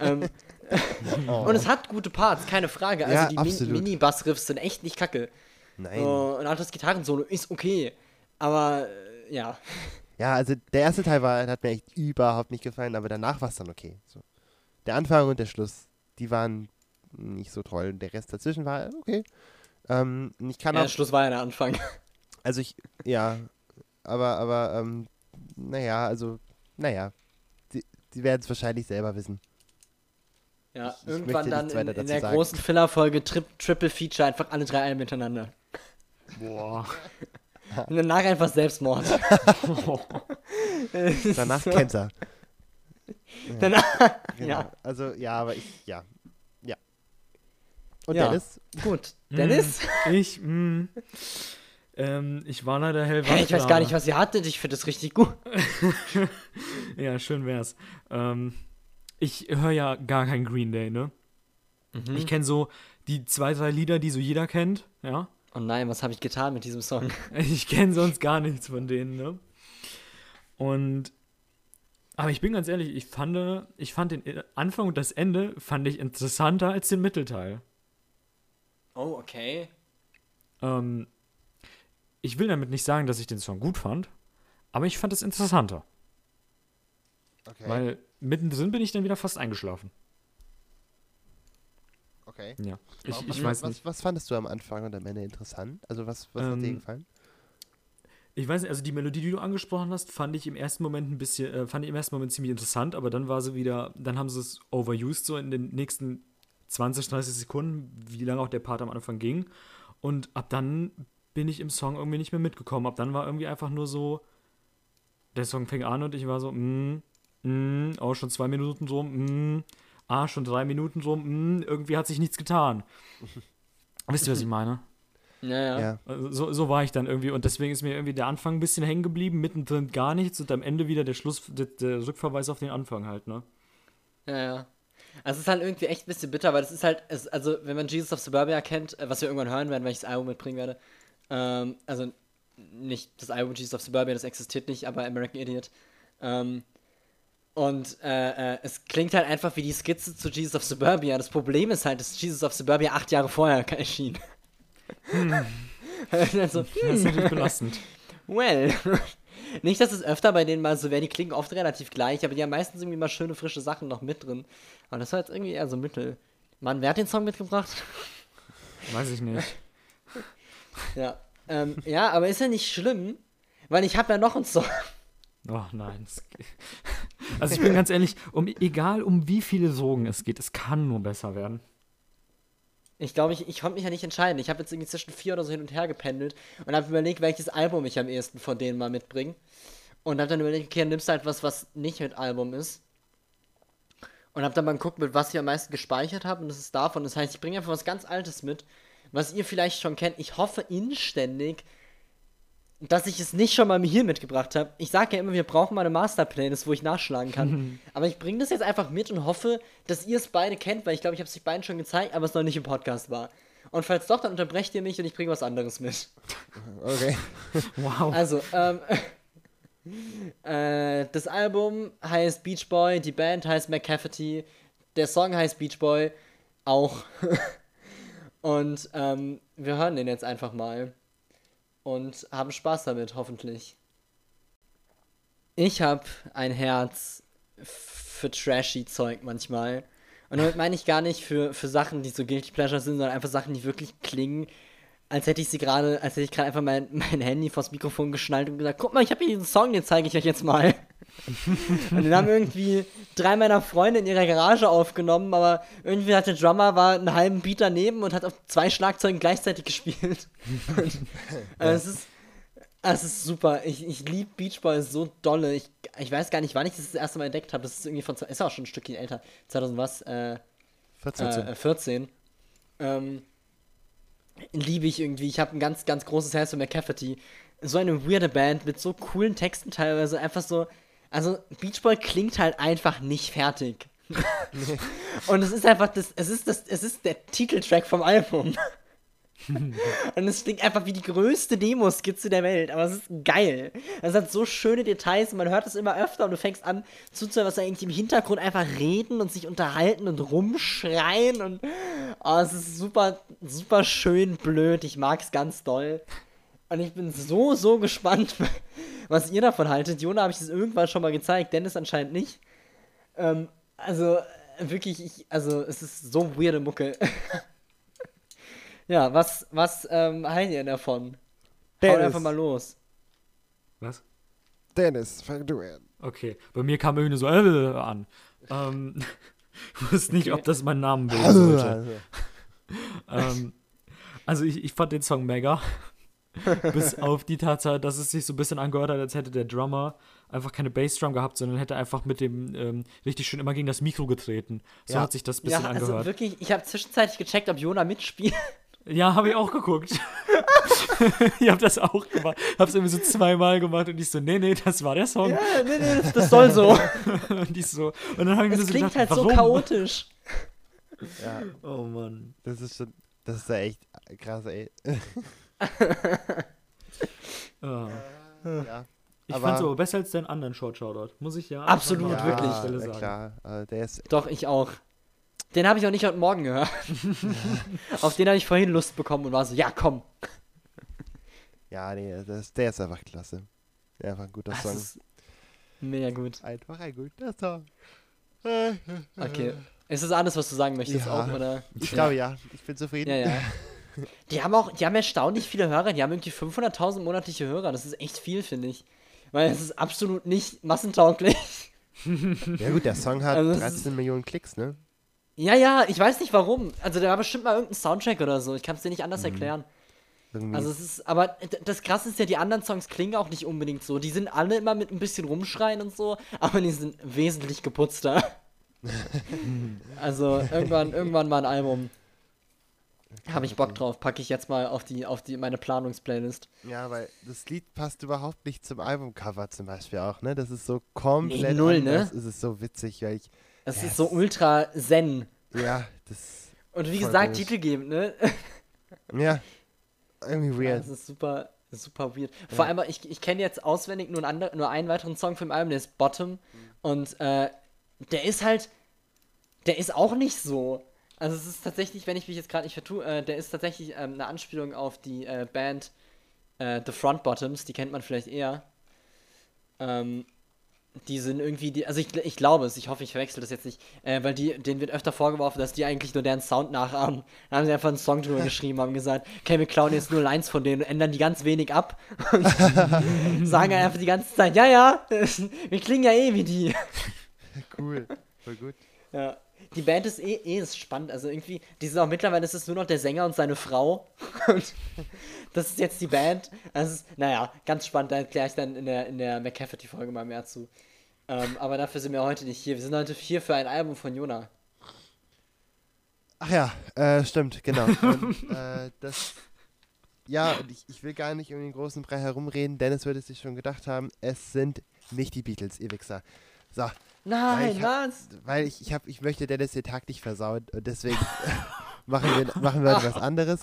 ähm, Und es hat gute Parts, keine Frage. Also Ja, die absolut. Min Mini-Bass-Riffs sind echt nicht kacke. Nein. So, und auch das Gitarrensolo ist okay. Aber äh, ja. Ja, also der erste Teil war, hat mir echt überhaupt nicht gefallen, aber danach war es dann okay. So. Der Anfang und der Schluss, die waren nicht so toll. Der Rest dazwischen war okay. Ähm, ich kann ja auch, der Schluss war ja der Anfang. also ich, ja, aber, aber, ähm, naja, also, naja, die, die werden es wahrscheinlich selber wissen. Ja, Ich- ich irgendwann möchte dann in, in der sagen. großen Filler-Folge Tri Triple Feature einfach alle drei Alben miteinander. Boah. Und danach einfach Selbstmord. Danach So. kennt er. Danach, Genau. ja. Also, ja, aber ich, ja. Ja. Und Ja. Dennis? Gut. Dennis? Ich, mh, ähm, ich war leider hellwach. Hey, ich weiß gar nicht, was ihr hattet. Ich finde das richtig gut. Ja, schön wär's. Ähm, ich höre ja gar kein Green Day, ne? Mhm. Ich kenne so die zwei, drei Lieder, die so jeder kennt, ja. Oh nein, was habe ich getan mit diesem Song? Ich kenne sonst gar nichts von denen, ne? Und aber ich bin ganz ehrlich, ich fand, ich fand den Anfang und das Ende fand ich interessanter als den Mittelteil. Oh, okay. Ähm, ich will damit nicht sagen, dass ich den Song gut fand, aber ich fand es interessanter, Okay. weil mittendrin bin ich dann wieder fast eingeschlafen. okay. Ja, ich, was, ich weiß was, nicht. Was fandest du am Anfang und am Ende interessant? Also, was, was hat dir Ähm, gefallen? Ich weiß nicht, also die Melodie, die du angesprochen hast, fand ich im ersten Moment ein bisschen, äh, fand ich im ersten Moment ziemlich interessant, aber dann war sie wieder, dann haben sie es overused so in den nächsten 20, 30 Sekunden, wie lange auch der Part am Anfang ging. Und ab dann bin ich im Song irgendwie nicht mehr mitgekommen. Ab dann war irgendwie einfach nur so, der Song fing an und ich war so, mm, mm, oh, schon zwei Minuten so, mm, ah, schon drei Minuten so, mm, irgendwie hat sich nichts getan. Wisst ihr, was ich meine? Ja, ja. Ja. Also so, so war ich dann irgendwie und deswegen ist mir irgendwie der Anfang ein bisschen hängen geblieben, mittendrin gar nichts und am Ende wieder der Schluss, der, der Rückverweis auf den Anfang halt, ne? Ja, ja. Also es ist halt irgendwie echt ein bisschen bitter, weil das ist halt, es, also wenn man Jesus of Suburbia kennt, äh, was wir irgendwann hören werden, wenn ich das Album mitbringen werde, ähm, also nicht das Album Jesus of Suburbia, das existiert nicht, aber American Idiot. Ähm, und äh, äh, es klingt halt einfach wie die Skizze zu Jesus of Suburbia. Das Problem ist halt, dass Jesus of Suburbia acht Jahre vorher erschien. also, Das ist natürlich belastend. well. Nicht, dass es öfter bei denen mal so wäre, die klingen oft relativ gleich, aber die haben meistens irgendwie mal schöne, frische Sachen noch mit drin. Aber das war jetzt irgendwie eher so Mittel. Mann, wer hat den Song mitgebracht? Weiß ich nicht. Ja. Ähm, ja, aber ist ja nicht schlimm, weil ich habe ja noch einen Song. Oh nein. Also ich bin ganz ehrlich, um, egal um wie viele Sorgen es geht, es kann nur besser werden. Ich glaube, ich, ich konnte mich ja nicht entscheiden. Ich habe jetzt irgendwie zwischen vier oder so hin und her gependelt und habe überlegt, welches Album ich am ehesten von denen mal mitbringe. Und habe dann überlegt, okay, dann nimmst du halt was, was nicht mit Album ist. Und habe dann mal geguckt, mit was ich am meisten gespeichert habe. Und das ist davon. Das heißt, ich bringe einfach was ganz Altes mit, was ihr vielleicht schon kennt. Ich hoffe inständig, dass ich es nicht schon mal hier mitgebracht habe. Ich sage ja immer, wir brauchen mal eine Masterplaylist, wo ich nachschlagen kann. aber ich bringe das jetzt einfach mit und hoffe, dass ihr es beide kennt, weil ich glaube, ich habe es euch beiden schon gezeigt, aber es noch nicht im Podcast war. Und falls doch, dann unterbrecht ihr mich und ich bringe was anderes mit. Okay. Wow. Also, ähm, äh, das Album heißt Beach Boy, die Band heißt McCafferty, der Song heißt Beach Boy auch. Und ähm, wir hören den jetzt einfach mal und haben Spaß damit, hoffentlich. Ich habe ein Herz für trashy Zeug manchmal. Und damit meine ich gar nicht für, für Sachen, die so Guilty Pleasure sind, sondern einfach Sachen, die wirklich klingen als hätte ich sie gerade, als hätte ich gerade einfach mein, mein Handy vors Mikrofon geschnallt und gesagt, guck mal, ich habe hier diesen Song, den zeige ich euch jetzt mal. und den haben irgendwie drei meiner Freunde in ihrer Garage aufgenommen, aber irgendwie hat der Drummer war einen halben Beat daneben und hat auf zwei Schlagzeugen gleichzeitig gespielt. und, also es ist es ist super. Ich, ich liebe Beach Boys so dolle. Ich, ich weiß gar nicht, wann ich das das erste Mal entdeckt habe. Das ist irgendwie von. Ist auch schon ein Stückchen älter. 2000 was? Äh, 14. äh, 14. Ähm, liebe ich irgendwie. Ich habe ein ganz, ganz großes Herz für McCafferty. So eine weirde Band mit so coolen Texten teilweise. Einfach so. Also, Beach Boy klingt halt einfach nicht fertig. Und es ist einfach das. Es ist das. Es ist der Titeltrack vom Album. Und es klingt einfach wie die größte Demo-Skizze der Welt, aber es ist geil. Es hat so schöne Details und man hört es immer öfter und du fängst an zuzuhören, was da irgendwie im Hintergrund einfach reden und sich unterhalten und rumschreien und oh, es ist super, super schön blöd. Ich mag es ganz doll. Und ich bin so, so gespannt, was ihr davon haltet. Jona habe ich das irgendwann schon mal gezeigt, Dennis anscheinend nicht. Ähm, also, wirklich, ich, also, es ist so weirde Mucke. Ja, was, was ähm, halten ihr davon? Haut Dennis. einfach mal los. Was? Dennis, fang du an. Okay, bei mir kam irgendwie so äh, an. Ähm, ich wusste nicht, ob das mein Name bilden Also, sollte. ähm, also ich, ich fand den Song mega. Bis auf die Tatsache, dass es sich so ein bisschen angehört hat, als hätte der Drummer einfach keine Bassdrum gehabt, sondern hätte einfach mit dem ähm, richtig schön immer gegen das Mikro getreten. So Ja. hat sich das ein Ja, bisschen also angehört. wirklich, ich habe zwischenzeitlich gecheckt, ob Jona mitspielt. Ja, habe ich auch geguckt. ich habe das auch gemacht. Hab's irgendwie so zweimal gemacht und ich so, nee, nee, das war der Song. Ja, nee, nee, das, das soll so. Und ich so, und dann haben wir Es so klingt gedacht, halt so warum? chaotisch. Ja, Oh Mann. das ist schon, das ist ja echt krass, ey. Ja. ja. Ich Aber- fand's aber besser als den anderen Short Shoutout. Muss ich ja. Absolut, mal wirklich. Ja, sagen. klar. Also der ist, Doch, ich auch. Den habe ich auch nicht heute Morgen gehört. Auf den habe ich vorhin Lust bekommen und war so, ja, komm. ja, nee, das, der ist einfach klasse. Der einfach ein guter Das Song. ist mega gut. Einfach ein guter Song. Okay. Ist das alles, was du sagen möchtest Ja. auch, oder? Ich glaube ja, ich bin zufrieden. Ja, ja. Die haben auch, die haben erstaunlich viele Hörer. Die haben irgendwie 500.000 monatliche Hörer. Das ist echt viel, finde ich. Weil es ist absolut nicht massentauglich. Ja gut, der Song hat Also das 13 Millionen Klicks, ne? Ja, ja, ich weiß nicht warum. Also da war bestimmt mal irgendein Soundtrack oder so. Ich kann es dir nicht anders Mhm. erklären. Irgendwie. Also es ist, aber das Krasse ist ja, die anderen Songs klingen auch nicht unbedingt so. Die sind alle immer mit ein bisschen rumschreien und so, aber die sind wesentlich geputzter. also irgendwann, irgendwann mal ein Album. Habe ich Bock drauf, packe ich jetzt mal auf die, auf die, meine Planungsplaylist. ja, weil das Lied passt überhaupt nicht zum Albumcover zum Beispiel auch, ne? Das ist so komplett null, ne? anders. Es ist so witzig, weil ich, Es Yes. ist so ultra zen. ja, das, Und wie gesagt, komisch. titelgebend, ne? ja, irgendwie Ja, weird. das ist super, super weird. Vor allem, ich, ich kenne jetzt auswendig nur, einen nur einen weiteren Song vom Album, der ist Bottom. Und äh, der ist halt, der ist auch nicht so. Also es ist tatsächlich, wenn ich mich jetzt gerade nicht vertue, äh, der ist tatsächlich ähm, eine Anspielung auf die äh, Band äh, The Front Bottoms, die kennt man vielleicht eher. Ähm, die sind irgendwie, die, also ich, ich glaube es, ich hoffe, ich verwechsel das jetzt nicht, äh, weil die, denen wird öfter vorgeworfen, dass die eigentlich nur deren Sound nachahmen. Dann haben sie einfach einen Song drüber geschrieben, haben gesagt, okay, wir klauen jetzt nur Lines von denen und ändern die ganz wenig ab und sagen einfach die ganze Zeit, ja, ja, wir klingen ja eh wie die. Cool, voll gut. Ja. Die Band ist eh, eh ist spannend, also irgendwie, die sind auch mittlerweile, ist es nur noch der Sänger und seine Frau und das ist jetzt die Band. Also, es ist, naja, ganz spannend, da erkläre ich dann in der, in der McCafferty-Folge mal mehr zu. Ähm, aber dafür sind wir heute nicht hier. Wir sind heute hier für ein Album von Jona. Ach ja, äh, stimmt, genau. Und, äh, das, ja, und ich, ich will gar nicht um den großen Brei herumreden. Dennis wird es sich schon gedacht haben, es sind nicht die Beatles, ihr Wichser. So, Nein, ich hab- was? weil ich, ich, hab, ich möchte Dennis den Tag nicht versauen und deswegen machen wir, machen wir heute was anderes.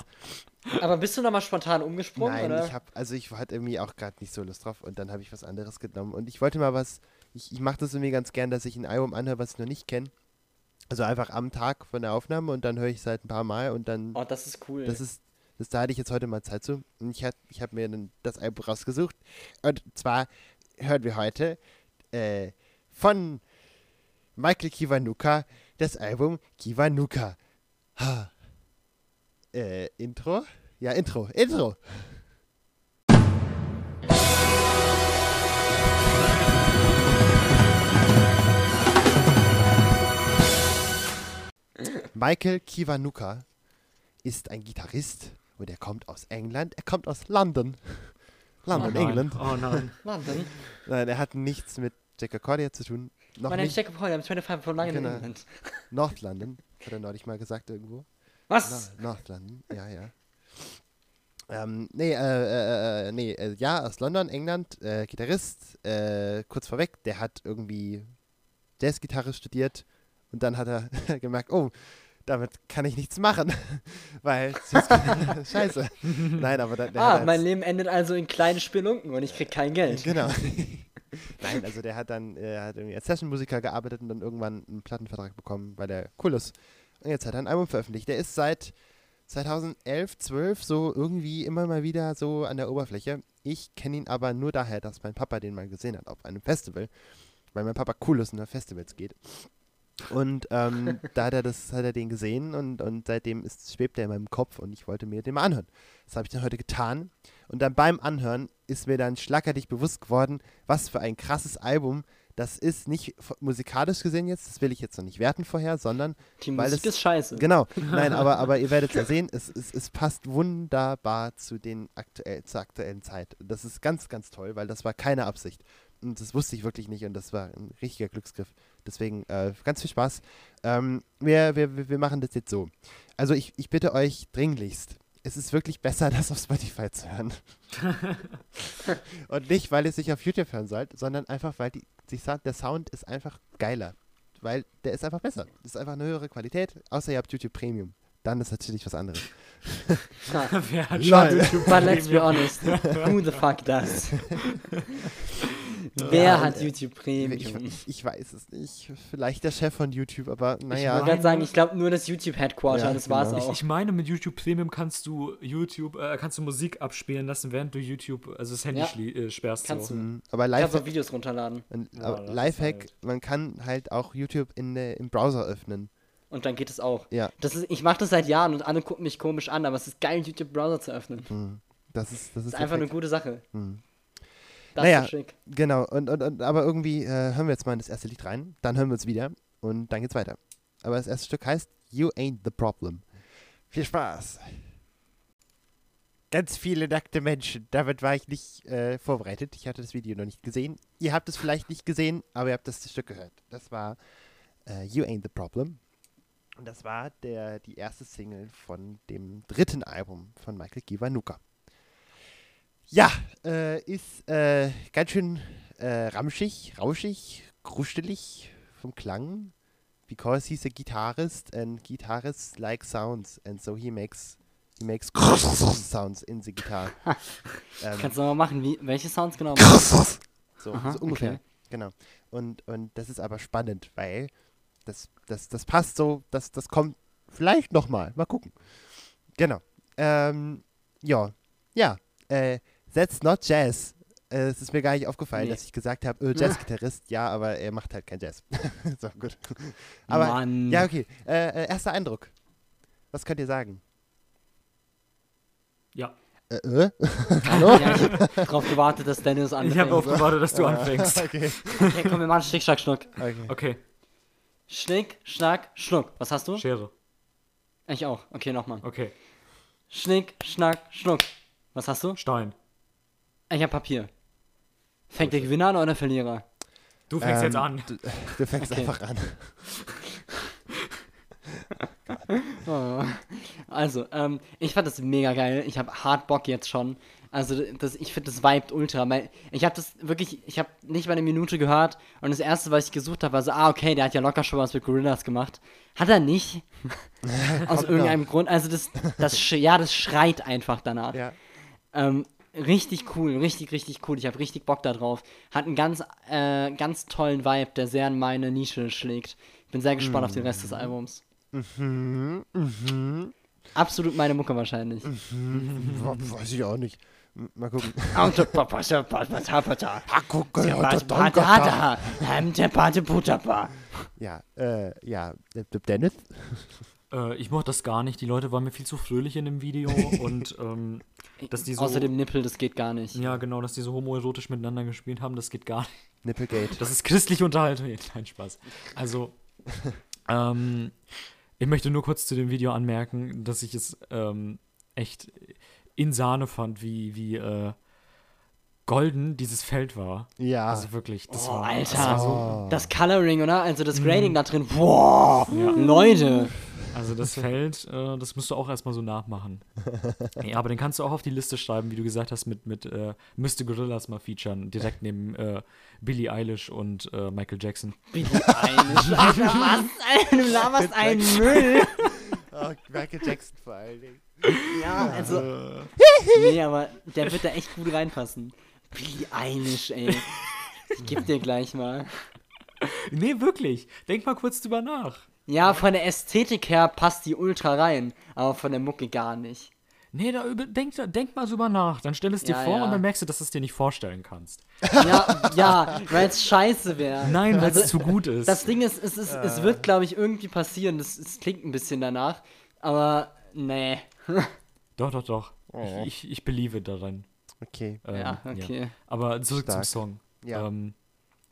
Aber bist du nochmal spontan umgesprungen, Nein, oder? ich habe, also ich hatte irgendwie auch gerade nicht so Lust drauf und dann habe ich was anderes genommen und ich wollte mal was, ich, ich mache das irgendwie ganz gern, dass ich ein Album anhöre, was ich noch nicht kenne. Also einfach am Tag von der Aufnahme und dann höre ich es halt ein paar Mal und dann oh, das ist cool. Das ist, das, da hatte ich jetzt heute mal Zeit zu. Und ich, hat- ich habe mir dann das Album rausgesucht. Und zwar hören wir heute äh, von Michael Kiwanuka das Album Kiwanuka. Ha. Äh, Intro. Ja, Intro, Intro. Michael Kiwanuka ist ein Gitarrist und er kommt aus England. Er kommt aus London. London, nein. England. Oh nein. London. Nein, er hat nichts mit Jack Accordia zu tun. Noch My name is nicht. Jacob Hoy, I'm 25 from London, Genau. England. North London, hat er neulich mal gesagt irgendwo. Was? No, North London, ja, ja. Ähm, nee, äh, äh, äh, nee, äh, ja, aus London, England, äh, Gitarrist, äh, kurz vorweg, der hat irgendwie Jazzgitarre studiert und dann hat er gemerkt, oh, damit kann ich nichts machen, weil scheiße. Nein, aber da, der Ah, mein Leben endet also in kleinen Spelunken und ich krieg kein Geld. Genau. Nein, also der hat dann, äh, hat irgendwie als Session-Musiker gearbeitet und dann irgendwann einen Plattenvertrag bekommen, weil der cool ist. Und jetzt hat er ein Album veröffentlicht. Der ist seit 2011, 12 so irgendwie immer mal wieder so an der Oberfläche. Ich kenne ihn aber nur daher, dass mein Papa den mal gesehen hat auf einem Festival, weil mein Papa cool ist und auf Festivals geht. Und ähm, da hat er, das, hat er den gesehen und, und seitdem ist, schwebt er in meinem Kopf und ich wollte mir den mal anhören. Das habe ich dann heute getan. Und dann beim Anhören ist mir dann schlackerdig bewusst geworden, was für ein krasses Album das ist. Nicht musikalisch gesehen jetzt, das will ich jetzt noch nicht werten vorher, sondern Die Weil Musik es- ist scheiße. Genau, nein, aber, aber ihr werdet ja sehen, es, es, es passt wunderbar zu den aktuell, zur aktuellen Zeit. Das ist ganz, ganz toll, weil das war keine Absicht. Und das wusste ich wirklich nicht und das war ein richtiger Glücksgriff. Deswegen äh, ganz viel Spaß. Ähm, wir, wir, wir wir machen das jetzt so. Also ich, ich bitte euch dringlichst, es ist wirklich besser, das auf Spotify zu hören. und nicht, weil ihr es sich auf YouTube hören sollt, sondern einfach, weil die, die Sound, der Sound ist einfach geiler weil der ist einfach besser. Das ist einfach eine höhere Qualität, außer ihr habt YouTube Premium. Dann ist natürlich was anderes. Wer hat Lol. schon YouTube But let's be honest, who the fuck does? Wer Ja, hat äh, YouTube Ich, Premium? ich, ich weiß es nicht. Vielleicht der Chef von YouTube, aber Ich naja. wollte gerade sagen, ich glaube nur das YouTube-Headquarter, Ja, das war's genau. auch. Ich meine, mit YouTube Premium kannst du YouTube, äh, kannst du Musik abspielen lassen, während du YouTube, also das Handy Ja. äh, sperrst. Kannst so. du. Mhm, aber Kannst auch Videos runterladen. und- Ja, Lifehack halt- man kann halt auch YouTube in, der- im Browser öffnen. Und dann geht es auch. Ja. Das ist, ich mache das seit Jahren und alle gucken mich komisch an, aber es ist geil, YouTube-Browser zu öffnen. Mhm. Das ist, das ist, Das ist einfach eine gute Sache. Mhm. Das Naja. ist schick. Genau, und, und, und aber irgendwie äh, hören wir jetzt mal in das erste Lied rein, dann hören wir uns wieder und dann geht's weiter. Aber das erste Stück heißt You Ain't the Problem. Viel Spaß! Ganz viele nackte Menschen. Damit war ich nicht äh, vorbereitet. Ich hatte das Video noch nicht gesehen. Ihr habt es vielleicht nicht gesehen, aber ihr habt das Stück gehört. Das war äh, You Ain't the Problem. Und das war der, die erste Single von dem dritten Album von Michael Kiwanuka. Ja, äh, ist äh, ganz schön äh, ramschig, rauschig, krustelig vom Klang. Because he's a guitarist and guitarists like sounds and so he makes he makes sounds in the guitar. ähm, Kannst du mal machen, wie, welche Sounds genau? so, Aha, so ungefähr. okay. Genau. Und, und das ist aber spannend, weil das, das, das passt so, das, das kommt vielleicht nochmal. Mal gucken. Genau. Ähm, ja. Ja. Äh, that's not Jazz. Äh, Es ist mir gar nicht aufgefallen, Nee. dass ich gesagt habe, äh, Jazzgitarrist, ja, aber er macht halt kein Jazz. so, gut. Aber, Mann. ja, okay. Äh, äh, erster Eindruck. Was könnt ihr sagen? Ja. Äh, äh? Ja, ich hab drauf gewartet, dass Dennis anfängt. Ich habe darauf gewartet, dass du anfängst. okay. Okay, komm, wir machen Schnick, Schnack, Schnuck. okay. Okay, Schnick, Schnack, Schnuck. Was hast du? Schere. Ich auch. Okay, nochmal. Okay, Schnick, Schnack, Schnuck. Was hast du? Stein. Ich hab Papier. Fängt der Gewinner an oder der Verlierer? Du fängst jetzt Ähm, an. Du, du fängst Okay. einfach an. Oh. Also, ähm, ich fand das mega geil. Ich habe hart Bock jetzt schon. Also, das, ich finde, das vibet ultra. Weil ich habe das wirklich, ich habe nicht mal eine Minute gehört. Und das erste, was ich gesucht habe, war so, ah, okay, der hat ja locker schon was mit Gorillas gemacht. Hat er nicht. Aus irgendeinem Grund. Also, das, das, sch- ja, das schreit einfach danach. Ja. Ähm, richtig cool, richtig, richtig cool. Ich habe richtig Bock da drauf. Hat einen ganz, äh, ganz tollen Vibe, der sehr in meine Nische schlägt. Bin sehr gespannt auf den Rest des Albums. Mhm, mhm. Absolut meine Mucke wahrscheinlich. Wa- Weiß ich auch nicht. Mal gucken. Ja, äh, ja. äh, Dennis? Äh, ich mochte das gar nicht. Die Leute waren mir viel zu fröhlich in dem Video und ähm, dass die so. Außer dem Nippel, das geht gar nicht. Ja, genau, dass die so homoerotisch miteinander gespielt haben, das geht gar nicht. Nipplegate. Das ist christliche Unterhaltung. Nein, Spaß. Also, ähm, ich möchte nur kurz zu dem Video anmerken, dass ich es ähm, echt in Sahne fand, wie, wie äh, golden dieses Feld war. Ja. Also wirklich, das Oh, war. Alter. Das war so, Oh. Das Coloring, oder? Also das Grading da drin. Boah, Ja. Leute. Also das Feld, äh, das musst du auch erstmal so nachmachen. ja, aber den kannst du auch auf die Liste schreiben, wie du gesagt hast, mit, mit äh, müsste Gorillas mal featuren, direkt neben äh, Billie Eilish und äh, Michael Jackson. Billie Eilish, Alter, was? Du laberst einen Müll. Oh, Michael Jackson vor allen Dingen. Ja, also. Nee, aber der wird da echt gut reinpassen. Billie Eilish, ey. Ich geb dir gleich mal. Nee, wirklich. Denk mal kurz drüber nach. Ja, von der Ästhetik her passt die ultra rein, aber von der Mucke gar nicht. Nee, da über, denk, da- denk mal drüber nach. Dann stell es dir Ja, vor ja. und dann merkst du, dass du es dir nicht vorstellen kannst. Ja, ja, weil es scheiße wäre. Nein, weil es Also, zu gut ist. Das Ding ist, es, ist, es wird, glaube ich, irgendwie passieren. Das, es klingt ein bisschen danach, aber nee. doch, doch, doch. Oh. Ich, ich, ich believe daran. Okay. Ähm, ja, okay. Aber zurück Stark. zum Song. Ja. Ähm,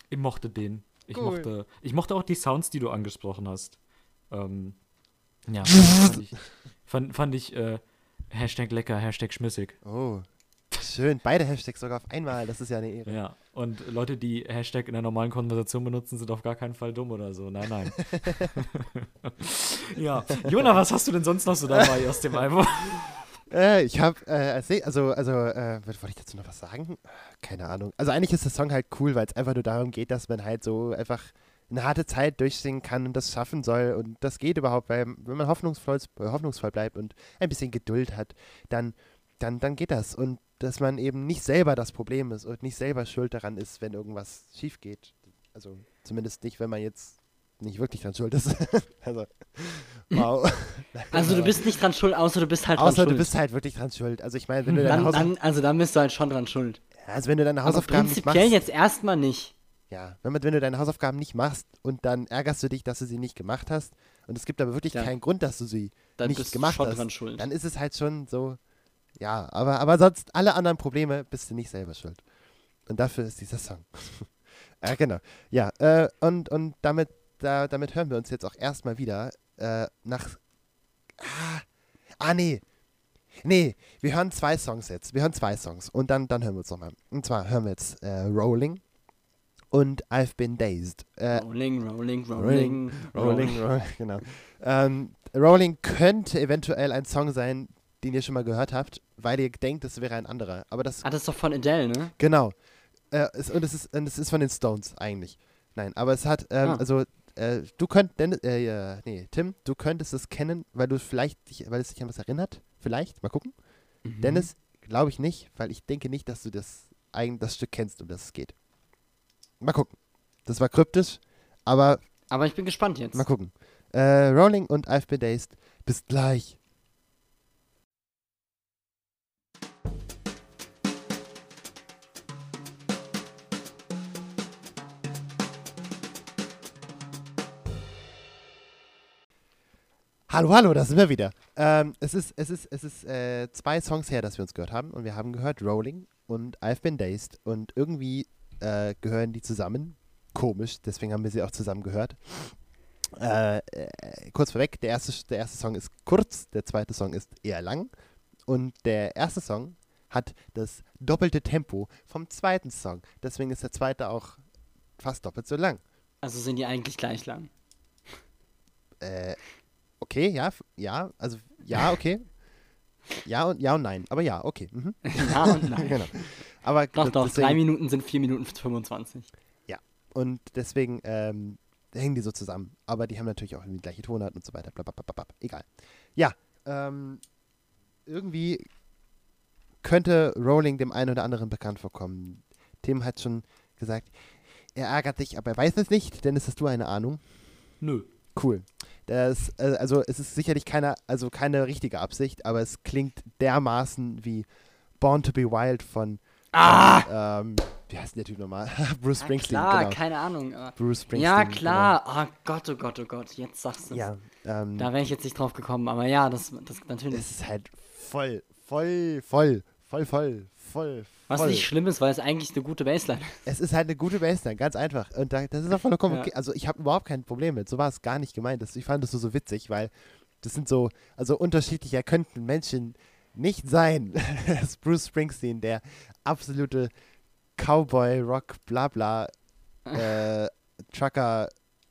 ich mochte den. Ich Cool. mochte, ich mochte auch die Sounds, die du angesprochen hast. Ähm, ja, fand ich, fand, fand ich äh, Hashtag lecker, Hashtag schmissig. Oh. Schön. Beide Hashtags sogar auf einmal. Das ist ja eine Ehre. Ja, und Leute, die Hashtag in der normalen Konversation benutzen, sind auf gar keinen Fall dumm oder so. Nein, nein. ja, Jona, was hast du denn sonst noch so dabei aus dem Album? Äh, ich habe, äh, also, also, äh, wollte ich dazu noch was sagen? Keine Ahnung. Also eigentlich ist der Song halt cool, weil es einfach nur darum geht, dass man halt so einfach eine harte Zeit durchsingen kann und das schaffen soll. Und das geht überhaupt, weil wenn man hoffnungsvoll, hoffnungsvoll bleibt und ein bisschen Geduld hat, dann, dann, dann geht das. Und dass man eben nicht selber das Problem ist und nicht selber schuld daran ist, wenn irgendwas schief geht. Also zumindest nicht, wenn man jetzt nicht wirklich dran schuld ist. also, wow. Also du bist nicht dran schuld, außer du bist halt dran Außer schuld. du bist halt wirklich dran schuld. Also ich meine, wenn du deine dann, Hausauf- dann, also dann bist du halt schon dran schuld. also wenn du deine Aber Hausaufgaben nicht prinzipiell machst, jetzt erstmal nicht. Ja, wenn, man, wenn du deine Hausaufgaben nicht machst und dann ärgerst du dich, dass du sie nicht gemacht hast und es gibt aber wirklich Ja. keinen Grund, dass du sie Dann nicht bist gemacht du schon hast, dran schuld. dann ist es halt schon so, ja, aber, aber sonst alle anderen Probleme bist du nicht selber schuld. Und dafür ist dieser Song. äh, genau. Ja, äh, und, und damit, da, damit hören wir uns jetzt auch erstmal wieder äh, nach. Ah, ah, nee. Nee, wir hören zwei Songs jetzt. Wir hören zwei Songs und dann, dann hören wir uns nochmal. Und zwar hören wir jetzt äh, Rolling und I've Been Dazed. Äh, rolling, rolling, rolling, Rolling, Rolling, genau. Ähm, Rolling könnte eventuell ein Song sein, den ihr schon mal gehört habt, weil ihr denkt, es wäre ein anderer. Aber das, Ah, das ist doch von Adele, ne? genau. Äh, es, und, es ist, und es ist von den Stones eigentlich. Nein, aber es hat, ähm, Ah. also, äh, du könntest, äh, nee, Tim, du könntest es kennen, weil du vielleicht, dich, weil es dich an was erinnert. Vielleicht, mal gucken. Mhm. Dennis, glaube ich nicht, weil ich denke nicht, dass du das, das Stück kennst, um das es geht. Mal gucken. Das war kryptisch, aber Aber ich bin gespannt jetzt. Mal gucken. Äh, Rolling und I've Been Dazed. Bis gleich. Hallo, hallo, da sind wir wieder. Ähm, es ist, es ist, es ist äh, zwei Songs her, dass wir uns gehört haben. Und wir haben gehört Rolling und I've Been Dazed. Und irgendwie äh, gehören die zusammen. Komisch, deswegen haben wir sie auch zusammen gehört. Äh, äh, kurz vorweg, der erste, der erste Song ist kurz, der zweite Song ist eher lang. Und der erste Song hat das doppelte Tempo vom zweiten Song. Deswegen ist der zweite auch fast doppelt so lang. Also sind die eigentlich gleich lang. Äh, okay, ja, ja, also ja, okay. Ja und ja und nein. Aber ja, okay. Mhm. Ja und nein. genau. Aber Doch, doch, deswegen, drei Minuten sind vier Minuten 25. Und deswegen ähm, hängen die so zusammen. Aber die haben natürlich auch die gleiche Tonart und so weiter. Blablabla. Egal. Ja, ähm, irgendwie könnte Rowling dem einen oder anderen bekannt vorkommen. Tim hat schon gesagt, er ärgert sich, aber er weiß es nicht. Dennis, hast du eine Ahnung? Nö. Cool. Das, äh, also es ist sicherlich keine, also keine richtige Absicht, aber es klingt dermaßen wie Born to be Wild von Ah! ähm, wie heißt der Typ nochmal? Bruce Ja, Springsteen, klar, genau. keine Ahnung. Bruce Springsteen. Ja, klar. Oh Gott, oh Gott, oh Gott. Jetzt sagst du Genau. Ja, ähm, Da wäre ich jetzt nicht drauf gekommen, aber ja, das, das natürlich. es ist halt voll, voll, voll, voll, voll, voll, Was voll. nicht schlimm ist, weil es eigentlich eine gute Baseline ist. Es ist halt eine gute Baseline, ganz einfach. Und da, das ist auch vollkommen Ja. okay. Also ich habe überhaupt kein Problem mit. So war es gar nicht gemeint. Das, ich fand das so, so witzig, weil das sind so, also unterschiedlicher könnten Menschen nicht sein. das ist Bruce Springsteen, der absolute Cowboy, Rock, bla bla, äh, Trucker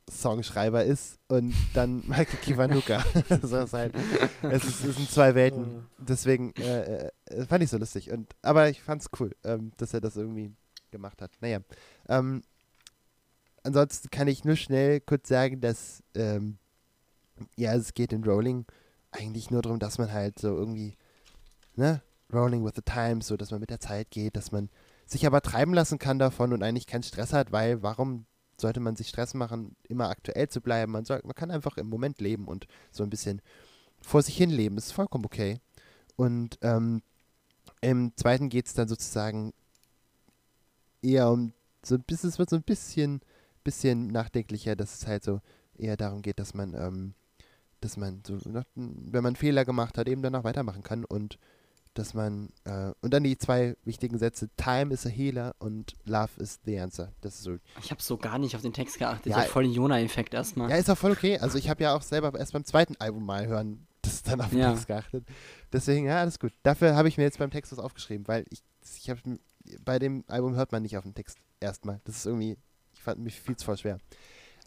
Songschreiber ist und dann Michael Kiwanuka. so ist halt, es, ist, es sind zwei Welten. Deswegen äh, äh, fand ich so lustig. Und, aber ich fand's cool, ähm, dass er das irgendwie gemacht hat. Naja. Ähm, ansonsten kann ich nur schnell kurz sagen, dass ähm, ja, es geht in Rolling eigentlich nur darum, dass man halt so irgendwie, ne, Rolling with the Times, so dass man mit der Zeit geht, dass man sich aber treiben lassen kann davon und eigentlich keinen Stress hat, weil warum sollte man sich Stress machen, immer aktuell zu bleiben? Man, soll, man kann einfach im Moment leben und so ein bisschen vor sich hin leben. Das ist vollkommen okay. Und ähm, im zweiten geht es dann sozusagen eher um so ein bisschen, es wird so ein bisschen, bisschen nachdenklicher, dass es halt so eher darum geht, dass man, ähm, dass man so, wenn man Fehler gemacht hat, eben danach weitermachen kann und dass man, äh, und dann die zwei wichtigen Sätze, Time is a healer und Love is the answer. Das ist so, Ich habe so gar nicht auf den Text geachtet. Ja, ich voll den Jona-Effekt erstmal. ja, ist auch voll okay. Also ich habe ja auch selber erst beim zweiten Album mal hören, das dann auf den Ja. Text geachtet. Deswegen, ja, alles gut. Dafür habe ich mir jetzt beim Text was aufgeschrieben, weil ich, ich habe bei dem Album hört man nicht auf den Text erstmal. Das ist irgendwie, ich fand mich viel zu voll schwer.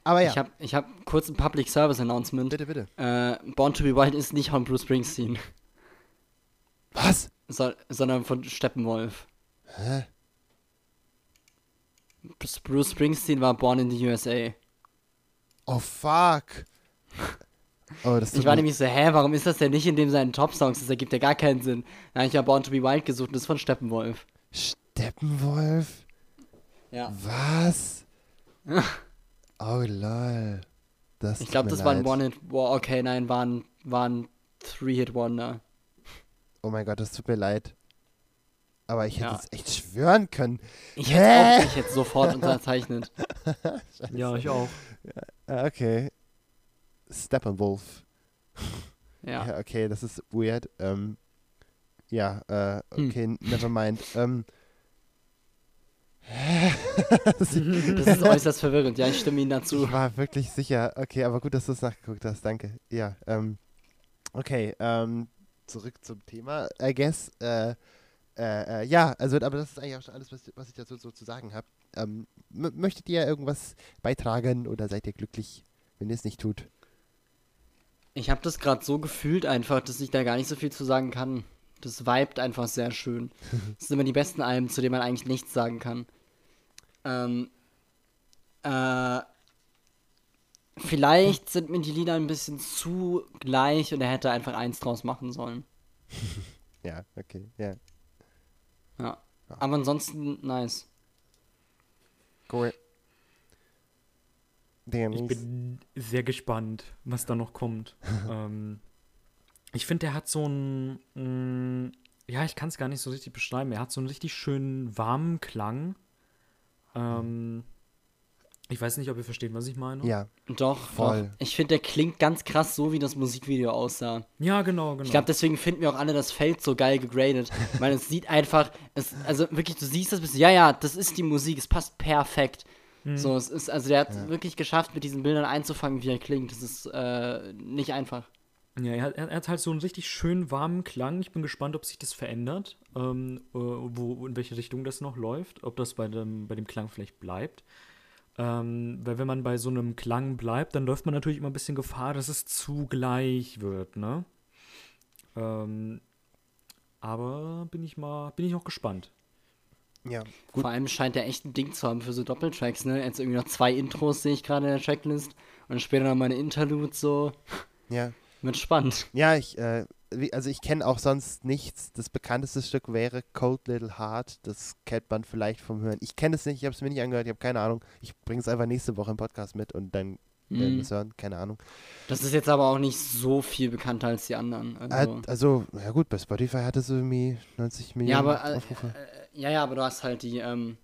Aber ja, Ich habe ich hab kurz ein Public Service Announcement. bitte, bitte. Äh, Born to be Wild ist nicht von Bruce Springsteen, Was? so, sondern von Steppenwolf. Hä? Bruce- Springsteen war born in the USA. Oh fuck. Oh, Ich war nämlich so, hä, warum ist das denn nicht in dem seinen Top-Songs? Das ergibt ja gar keinen Sinn. Dann habe ich ja Born to be Wild gesucht und das ist von Steppenwolf. Steppenwolf? Ja. Was? oh lol. Das Ich glaube, das war ein leid. One-Hit, wow, okay, nein, war ein, war ein Three-Hit-Wonder. Oh mein Gott, das tut mir leid. Aber ich hätte Ja. es echt schwören können. Ich hätte Hä? auch, ich hätte sofort unterzeichnet. Ja, ich auch. Ah, Okay. Steppenwolf. Ja. Ja, okay, das ist weird. Ähm, ja, äh, Hm. okay, never mind. Ähm, Das ist äußerst verwirrend, ja, ich stimme Ihnen dazu. ich war wirklich sicher. Okay, aber gut, dass du es nachgeguckt hast. Danke. Ja, ähm, okay, ähm, zurück zum Thema, I guess. Äh, äh, äh, ja, also, aber das ist eigentlich auch schon alles, was, was ich dazu so zu sagen habe. Ähm, möchtet ihr irgendwas beitragen oder seid ihr glücklich, wenn ihr es nicht tut? Ich habe das gerade so gefühlt einfach, dass ich da gar nicht so viel zu sagen kann. Das vibet einfach sehr schön. Das sind immer die besten Alben, zu denen man eigentlich nichts sagen kann. Ähm, äh, vielleicht sind mir die Lieder ein bisschen zu gleich und er hätte einfach eins draus machen sollen. Ja, okay, ja. Ja. Aber ansonsten nice. Cool. Damn, Ich bin sehr gespannt, was da noch kommt. ähm, ich finde, der hat so einen, mm, ja, ich kann es gar nicht so richtig beschreiben. Er hat so einen richtig schönen warmen Klang. Ähm, ich weiß nicht, ob ihr versteht, was ich meine. ja, Doch, Voll. doch. Ich finde, der klingt ganz krass so, wie das Musikvideo aussah. Ja, genau, genau. Ich glaube, deswegen finden wir auch alle das Feld so geil gegradet. weil es sieht einfach, es, also wirklich, du siehst das, bist ja, ja, das ist die Musik, es passt perfekt. So, es ist, also der hat wirklich geschafft, mit diesen Bildern einzufangen, wie er klingt. Das ist äh, nicht einfach. Ja, er hat, er hat halt so einen richtig schönen warmen Klang. Ich bin gespannt, ob sich das verändert, ähm, äh, wo, in welche Richtung das noch läuft, ob das bei dem, bei dem Klang vielleicht bleibt. Ähm, weil wenn man bei so einem Klang bleibt, dann läuft man natürlich immer ein bisschen Gefahr, dass es zu gleich wird, ne? Ähm, aber bin ich mal, bin ich auch gespannt. ja. Gut. Vor allem scheint er echt ein Ding zu haben für so Doppeltracks, ne? Jetzt irgendwie noch zwei Intros sehe ich gerade in der Tracklist. Und später noch mal eine Interlude, so. Ja, Wird spannend. ja ich, äh, also ich kenne auch sonst nichts. Das bekannteste Stück wäre Cold Little Heart. Das kennt man vielleicht vom Hören. Ich kenne es nicht, ich habe es mir nicht angehört, ich habe keine Ahnung. Ich bringe es einfach nächste Woche im Podcast mit und dann werden wir Mhm. es hören, keine Ahnung. Das ist jetzt aber auch nicht so viel bekannter als die anderen. Also. Also, ja gut, bei Spotify hat es irgendwie 90 Millionen Ja, aber äh, Aufrufe. äh, ja, ja, aber du hast halt die, ähm,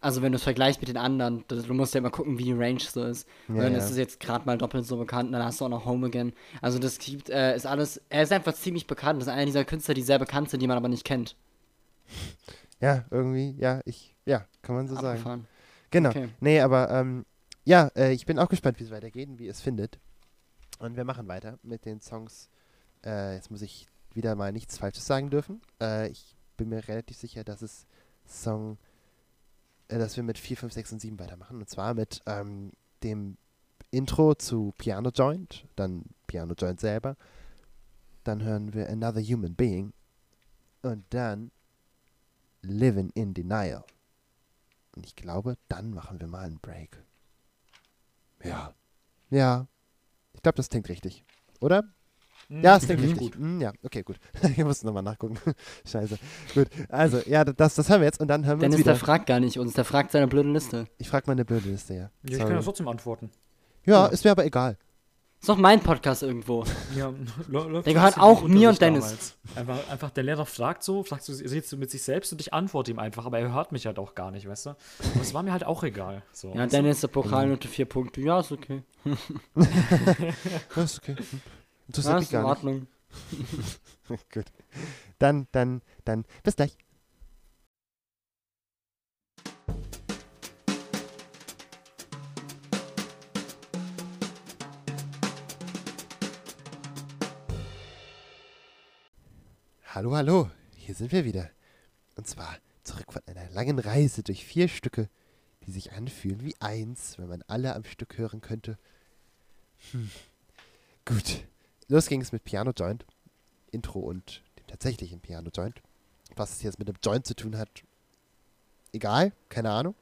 Also wenn du es vergleichst mit den anderen, du musst ja immer gucken, wie die Range so ist. und Ja, dann ja. ist es jetzt gerade mal doppelt so bekannt, und dann hast du auch noch Home Again. Also das gibt, äh, ist alles, er ist einfach ziemlich bekannt. Das ist einer dieser Künstler, die sehr bekannt sind, die man aber nicht kennt. Ja, irgendwie, ja, ich, ja, kann man so sagen. Abgefahren. Genau. Okay. Nee, aber ähm, ja, äh, ich bin auch gespannt, wie es weitergeht und wie es findet. Und wir machen weiter mit den Songs. Äh, jetzt muss ich wieder mal nichts Falsches sagen dürfen. Äh, ich bin mir relativ sicher, dass es Song, dass wir mit 4, 5, 6 und 7 weitermachen. Und zwar mit ähm, dem Intro zu Piano Joint, dann Piano Joint selber. Dann hören wir Another Human Being. Und dann Living in Denial. Und ich glaube, dann machen wir mal einen Break. Ja. Ja. Ich glaube, das klingt richtig. Oder? Ja, es klingt Finde ich richtig. Hm, ja, okay, gut. ich muss nochmal nachgucken. Scheiße. Gut. Also, ja, das, das hören wir jetzt und dann hören wir uns Dennis, wieder. der fragt gar nicht uns, der fragt seine blöde Liste. ich frage mal eine blöde Liste, ja. Ja, ich kann ja trotzdem antworten. Ja, ist mir aber egal. Ist doch mein Podcast irgendwo. Ja, Der gehört auch mir und Dennis. Einfach, einfach der Lehrer fragt so, fragt so, ihr seht so mit sich selbst und ich antworte ihm einfach, aber er hört mich halt auch gar nicht, weißt du? Und es war mir halt auch egal. So, Ja, du? Dennis, der Pokalnote vier Punkte. Ja, ist okay. Das ist okay. Interessiert mich in gar nicht. Ordnung. Gut. Dann, dann, dann. Bis gleich. Hallo, hallo. Hier sind wir wieder. Und zwar zurück von einer langen Reise durch vier Stücke, die sich anfühlen wie eins, wenn man alle am Stück hören könnte. Hm. Gut. Los ging es mit Piano Joint. Intro und dem tatsächlichen Piano Joint. Was es jetzt mit dem Joint zu tun hat, egal, keine Ahnung.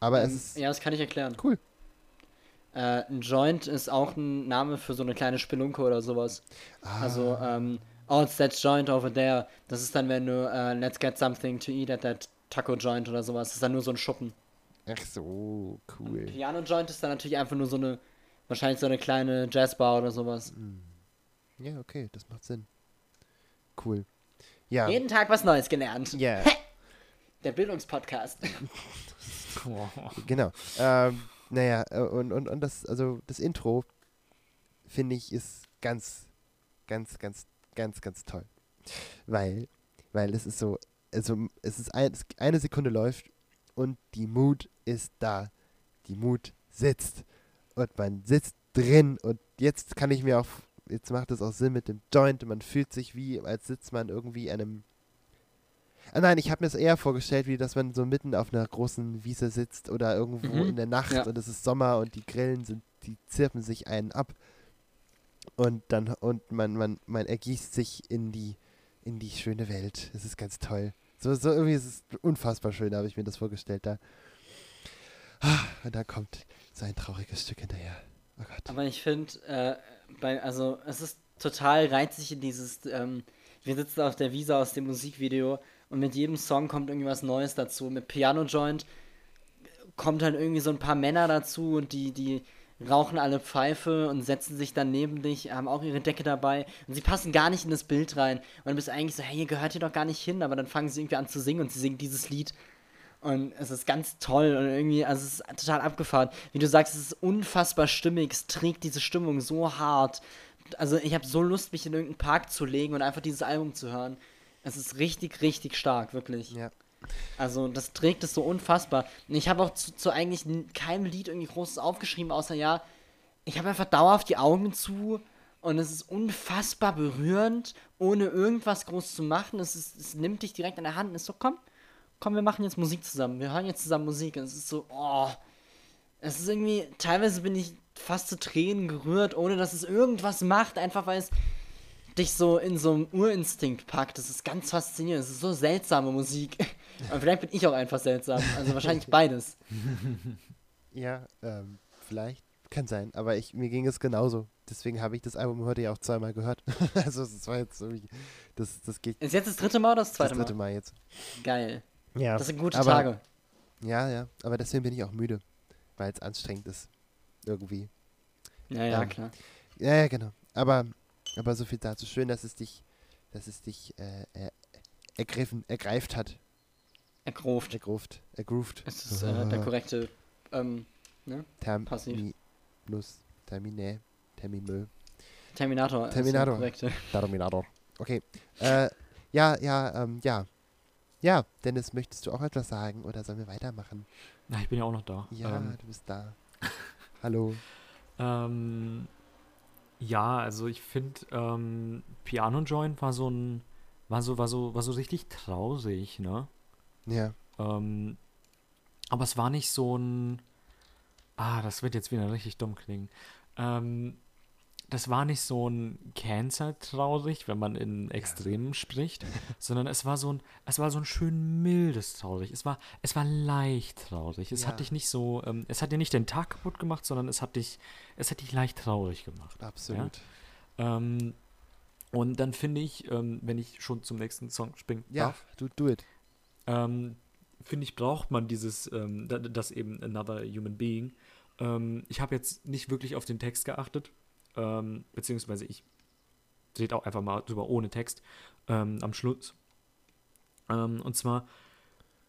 Aber es Ähm, ist ja, das kann ich erklären. cool. Äh, ein Joint ist auch ein Name für so eine kleine Spelunke oder sowas. Ah, Also, ähm, oh, it's that joint over there. Das ist dann, wenn du, äh, let's get something to eat at that taco joint oder sowas. Das ist dann nur so ein Schuppen. ach so, cool. Piano joint ist dann natürlich einfach nur so eine, wahrscheinlich so eine kleine Jazzbar oder sowas. Ja, okay, das macht Sinn. Cool. Ja. Jeden Tag was Neues gelernt. Ja, Der Bildungspodcast. Genau. Ähm, naja, äh, und, und, und das, also das Intro, finde ich, ist ganz, ganz, ganz, ganz, ganz toll. Weil, weil es ist so, also es ist ein, es- eine Sekunde läuft und die Mut ist da. Die Mut sitzt. Und man sitzt drin und jetzt kann ich mir auch, jetzt macht es auch Sinn mit dem Joint und man fühlt sich wie, als sitzt man irgendwie einem Ah nein, ich habe mir es eher vorgestellt, wie dass man so mitten auf einer großen Wiese sitzt oder irgendwo Mhm. in der Nacht Ja. und es ist Sommer und die Grillen sind, die zirpen sich einen ab und dann und man man man ergießt sich in die in die schöne Welt. Es ist ganz toll. So so irgendwie ist es unfassbar schön, habe ich mir das vorgestellt da. Ah, Und dann kommt so ein trauriges Stück hinterher. Oh Gott. Aber ich finde, äh, bei, also es ist total reizig in dieses, ähm, wir sitzen auf der Wiese aus dem Musikvideo und mit jedem Song kommt irgendwas Neues dazu. Mit Piano Joint kommt dann irgendwie so ein paar Männer dazu und die, die rauchen alle Pfeife und setzen sich dann neben dich, haben auch ihre Decke dabei und sie passen gar nicht in das Bild rein. Und du bist eigentlich so, hey, ihr gehört hier doch gar nicht hin, aber dann fangen sie irgendwie an zu singen und sie singen dieses Lied. Und es ist ganz toll und irgendwie, also es ist total abgefahren. Wie du sagst, es ist unfassbar stimmig, es trägt diese Stimmung so hart. Also ich habe so Lust, mich in irgendeinen Park zu legen und einfach dieses Album zu hören. Es ist richtig, richtig stark, wirklich. Ja. Also das trägt es so unfassbar. Und ich habe auch zu, zu eigentlich keinem Lied irgendwie Großes aufgeschrieben, außer ja, ich habe einfach dauerhaft die Augen zu und es ist unfassbar berührend, ohne irgendwas groß zu machen. Es, ist, es nimmt dich direkt an der Hand und ist so, komm, komm, wir machen jetzt Musik zusammen. Wir hören jetzt zusammen Musik. Und es ist so, oh. Es ist irgendwie, teilweise bin ich fast zu Tränen gerührt, ohne dass es irgendwas macht, einfach weil es dich so in so einem Urinstinkt packt. Das ist ganz faszinierend. Es ist so seltsame Musik. Und vielleicht bin ich auch einfach seltsam. Also wahrscheinlich beides. Ja, ähm, vielleicht. Kann sein, aber ich, mir ging es genauso. Deswegen habe ich das Album heute ja auch zweimal gehört. also es war jetzt irgendwie, das, das geht Ist jetzt das dritte Mal oder das das zweite dritte Mal? Mal jetzt. Geil. Ja, Das sind gute aber, Tage. Ja, ja, aber deswegen bin ich auch müde, weil es anstrengend ist. Irgendwie. Ja, ja, ähm, klar. Ja, ja, genau. Aber, aber so viel dazu. Schön, dass es dich, dass es dich äh, er, ergriffen, ergreift hat. Ergruft. Ergruft. Ergroovt. Das ist äh, der korrekte ähm, ne? Terminus. Termine. Terminmüll. Terminator. Terminator. Terminator. Okay. Äh, ja, ja, ähm, ja. Ja, Dennis, möchtest du auch etwas sagen oder sollen wir weitermachen? Na, ich bin ja auch noch da. Ja, Ähm, du bist da. Hallo. Ähm, ja, also ich finde, ähm, Piano Joint war so ein, war so, war so, war so richtig traurig, ne? Ja. Ähm, aber es war nicht so ein, ah, das wird jetzt wieder richtig dumm klingen. Ähm, das war nicht so ein Cancer traurig, wenn man in Extremen spricht, sondern es war so ein, es war so ein schön mildes traurig. Es war, es war leicht traurig. Es Ja. hat dich nicht so, ähm, es hat dir nicht den Tag kaputt gemacht, sondern es hat dich, es hat dich leicht traurig gemacht. Absolut. Ähm, und dann finde ich, ähm, wenn ich schon zum nächsten Song springen Ja, darf, du do it. ähm, finde ich, braucht man dieses, ähm, da- das eben Another Human Being. Ähm, ich habe jetzt nicht wirklich auf den Text geachtet, ähm, beziehungsweise ich seht auch einfach mal drüber ohne Text ähm, am Schluss. Ähm, und zwar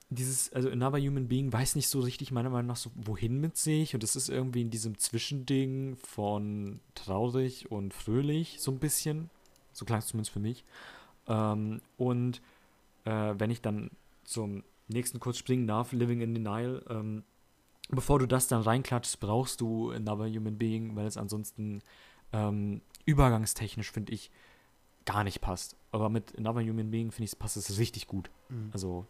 dieses, also Another Human Being weiß nicht so richtig meiner Meinung nach so, wohin mit sich und es ist irgendwie in diesem Zwischending von traurig und fröhlich so ein bisschen, so klang es zumindest für mich. Ähm, und äh, wenn ich dann zum nächsten kurz springen darf, Living in Denial, ähm, bevor du das dann reinklatschst, brauchst du Another Human Being, weil es ansonsten ähm, übergangstechnisch, finde ich, gar nicht passt. Aber mit Another Human Being, finde ich, passt es richtig gut. Mhm. Also,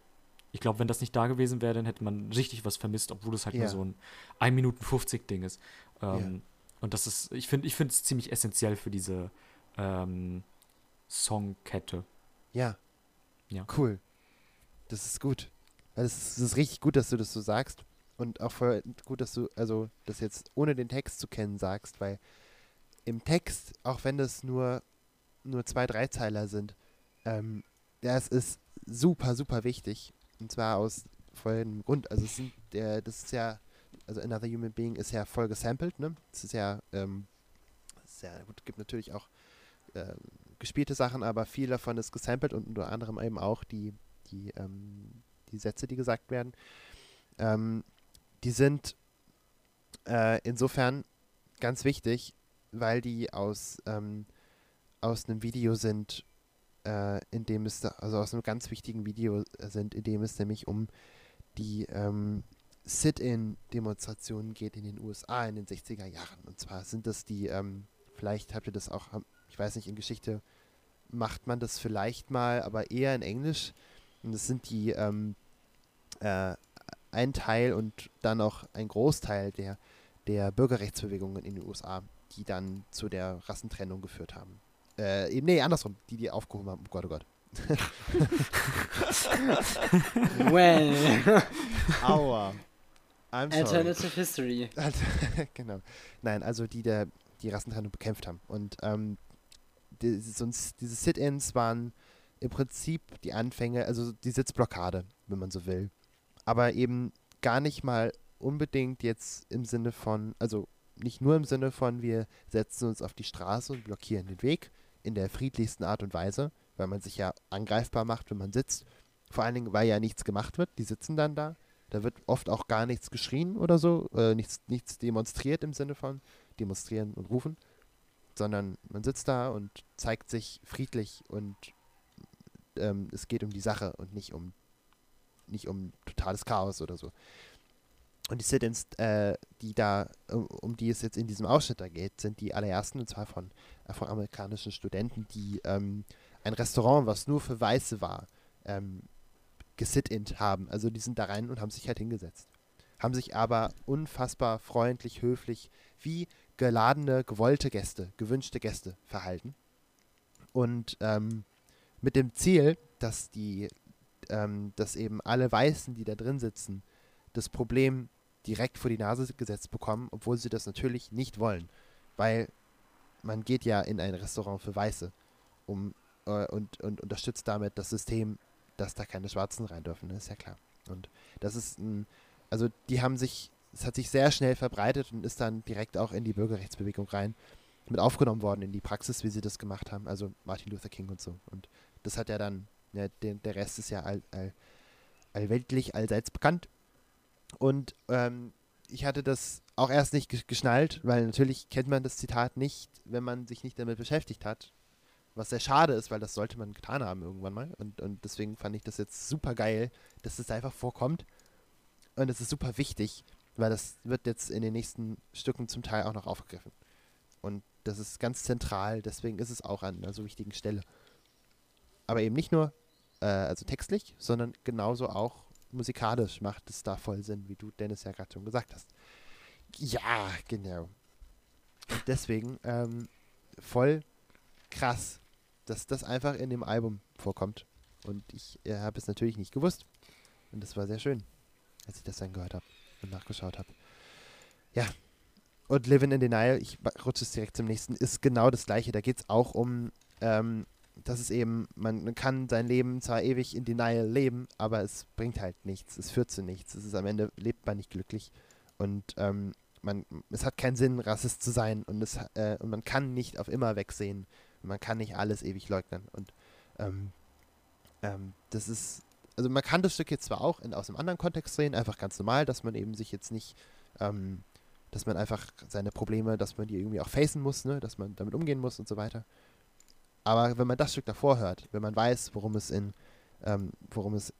ich glaube, wenn das nicht da gewesen wäre, dann hätte man richtig was vermisst, obwohl es halt Ja. nur so ein 1 Minuten 50 Ding ist. Ähm, Und das ist, ich finde ich finde es ziemlich essentiell für diese ähm, Songkette. Ja. Ja. Cool. Das ist gut. Also es ist, ist richtig gut, dass du das so sagst. Und auch voll gut, dass du, also das jetzt ohne den Text zu kennen sagst, weil im Text, auch wenn das nur, nur zwei, drei Zeiler sind, ähm, das ist super, super wichtig. Und zwar aus folgendem Grund. Also es sind der, das ist ja, also Another Human Being ist ja voll gesampelt, ne? Das ist ja, ähm, ja, gut, gibt natürlich auch ähm, gespielte Sachen, aber viel davon ist gesampelt und unter anderem eben auch die, die, ähm, die Sätze, die gesagt werden. Ähm, die sind äh, insofern ganz wichtig, weil die aus, ähm, aus einem Video sind, äh, in dem es, also aus einem ganz wichtigen Video äh, sind, in dem es nämlich um die ähm, Sit-in-Demonstrationen geht in den USA in den 60er Jahren. Und zwar sind das die, ähm, vielleicht habt ihr das auch, ich weiß nicht, in Geschichte macht man das vielleicht mal, aber eher in Englisch. Und das sind die ähm, äh, ein Teil und dann auch ein Großteil der, der Bürgerrechtsbewegungen in den USA, die dann zu der Rassentrennung geführt haben. Äh, eben, nee, andersrum, die die aufgehoben haben. Oh Gott, oh Gott. Well, Aua. I'm sorry. Alternative History. Genau. Nein, also die der die Rassentrennung bekämpft haben. Und ähm, die, sonst, diese Sit-ins waren im Prinzip die Anfänge, also die Sitzblockade, wenn man so will. Aber eben gar nicht mal unbedingt jetzt im Sinne von, also nicht nur im Sinne von, wir setzen uns auf die Straße und blockieren den Weg in der friedlichsten Art und Weise, weil man sich ja angreifbar macht, wenn man sitzt. Vor allen Dingen, weil ja nichts gemacht wird. Die sitzen dann da. Da wird oft auch gar nichts geschrien oder so, äh, nichts, nichts demonstriert im Sinne von demonstrieren und rufen, sondern man sitzt da und zeigt sich friedlich und ähm, es geht um die Sache und nicht um nicht um totales Chaos oder so. Und die Sit-ins, äh, die da, um, um die es jetzt in diesem Ausschnitt da geht, sind die allerersten, und zwar von afroamerikanischen Studenten, die ähm, ein Restaurant, was nur für Weiße war, ähm, gesit-int haben. Also die sind da rein und haben sich halt hingesetzt. Haben sich aber unfassbar freundlich, höflich, wie geladene, gewollte Gäste, gewünschte Gäste verhalten. Und ähm, mit dem Ziel, dass die, ähm, dass eben alle Weißen, die da drin sitzen, das Problem direkt vor die Nase gesetzt bekommen, obwohl sie das natürlich nicht wollen. Weil man geht ja in ein Restaurant für Weiße um, äh, und, und unterstützt damit das System, dass da keine Schwarzen rein dürfen, ne? ist ja klar. Und das ist ein, also die haben sich, es hat sich sehr schnell verbreitet und ist dann direkt auch in die Bürgerrechtsbewegung rein mit aufgenommen worden in die Praxis, wie sie das gemacht haben. Also Martin Luther King und so. Und das hat ja dann, ja, der, der Rest ist ja all, all, allweltlich, allseits bekannt. Und ähm, ich hatte das auch erst nicht ge- geschnallt, weil natürlich kennt man das Zitat nicht, wenn man sich nicht damit beschäftigt hat. Was sehr schade ist, weil das sollte man getan haben irgendwann mal. Und, und deswegen fand ich das jetzt super geil, dass es einfach vorkommt. Und es ist super wichtig, weil das wird jetzt in den nächsten Stücken zum Teil auch noch aufgegriffen. Und das ist ganz zentral, deswegen ist es auch an einer so wichtigen Stelle. Aber eben nicht nur äh, also textlich, sondern genauso auch musikalisch macht es da voll Sinn, wie du Dennis ja gerade schon gesagt hast. Ja, genau. Und deswegen ähm, voll krass, dass das einfach in dem Album vorkommt. Und ich äh, habe es natürlich nicht gewusst. Und das war sehr schön, als ich das dann gehört habe und nachgeschaut habe. Ja. Und Living in Denial, ich rutsche es direkt zum nächsten, ist genau das gleiche. Da geht es auch um, ähm, dass es eben, man, kann sein Leben zwar ewig in Denial leben, aber es bringt halt nichts. Es führt zu nichts. Es ist am Ende, lebt man nicht glücklich. Und ähm, man, es hat keinen Sinn, Rassist zu sein. Und, es, äh, und man kann nicht auf immer wegsehen. Man kann nicht alles ewig leugnen. Und ähm, ähm, das ist, also man kann das Stück jetzt zwar auch in, aus einem anderen Kontext sehen, einfach ganz normal, dass man eben sich jetzt nicht, ähm, dass man einfach seine Probleme, dass man die irgendwie auch facen muss, ne? dass man damit umgehen muss und so weiter. Aber wenn man das Stück davor hört, wenn man weiß, worum es in, ähm, worum es,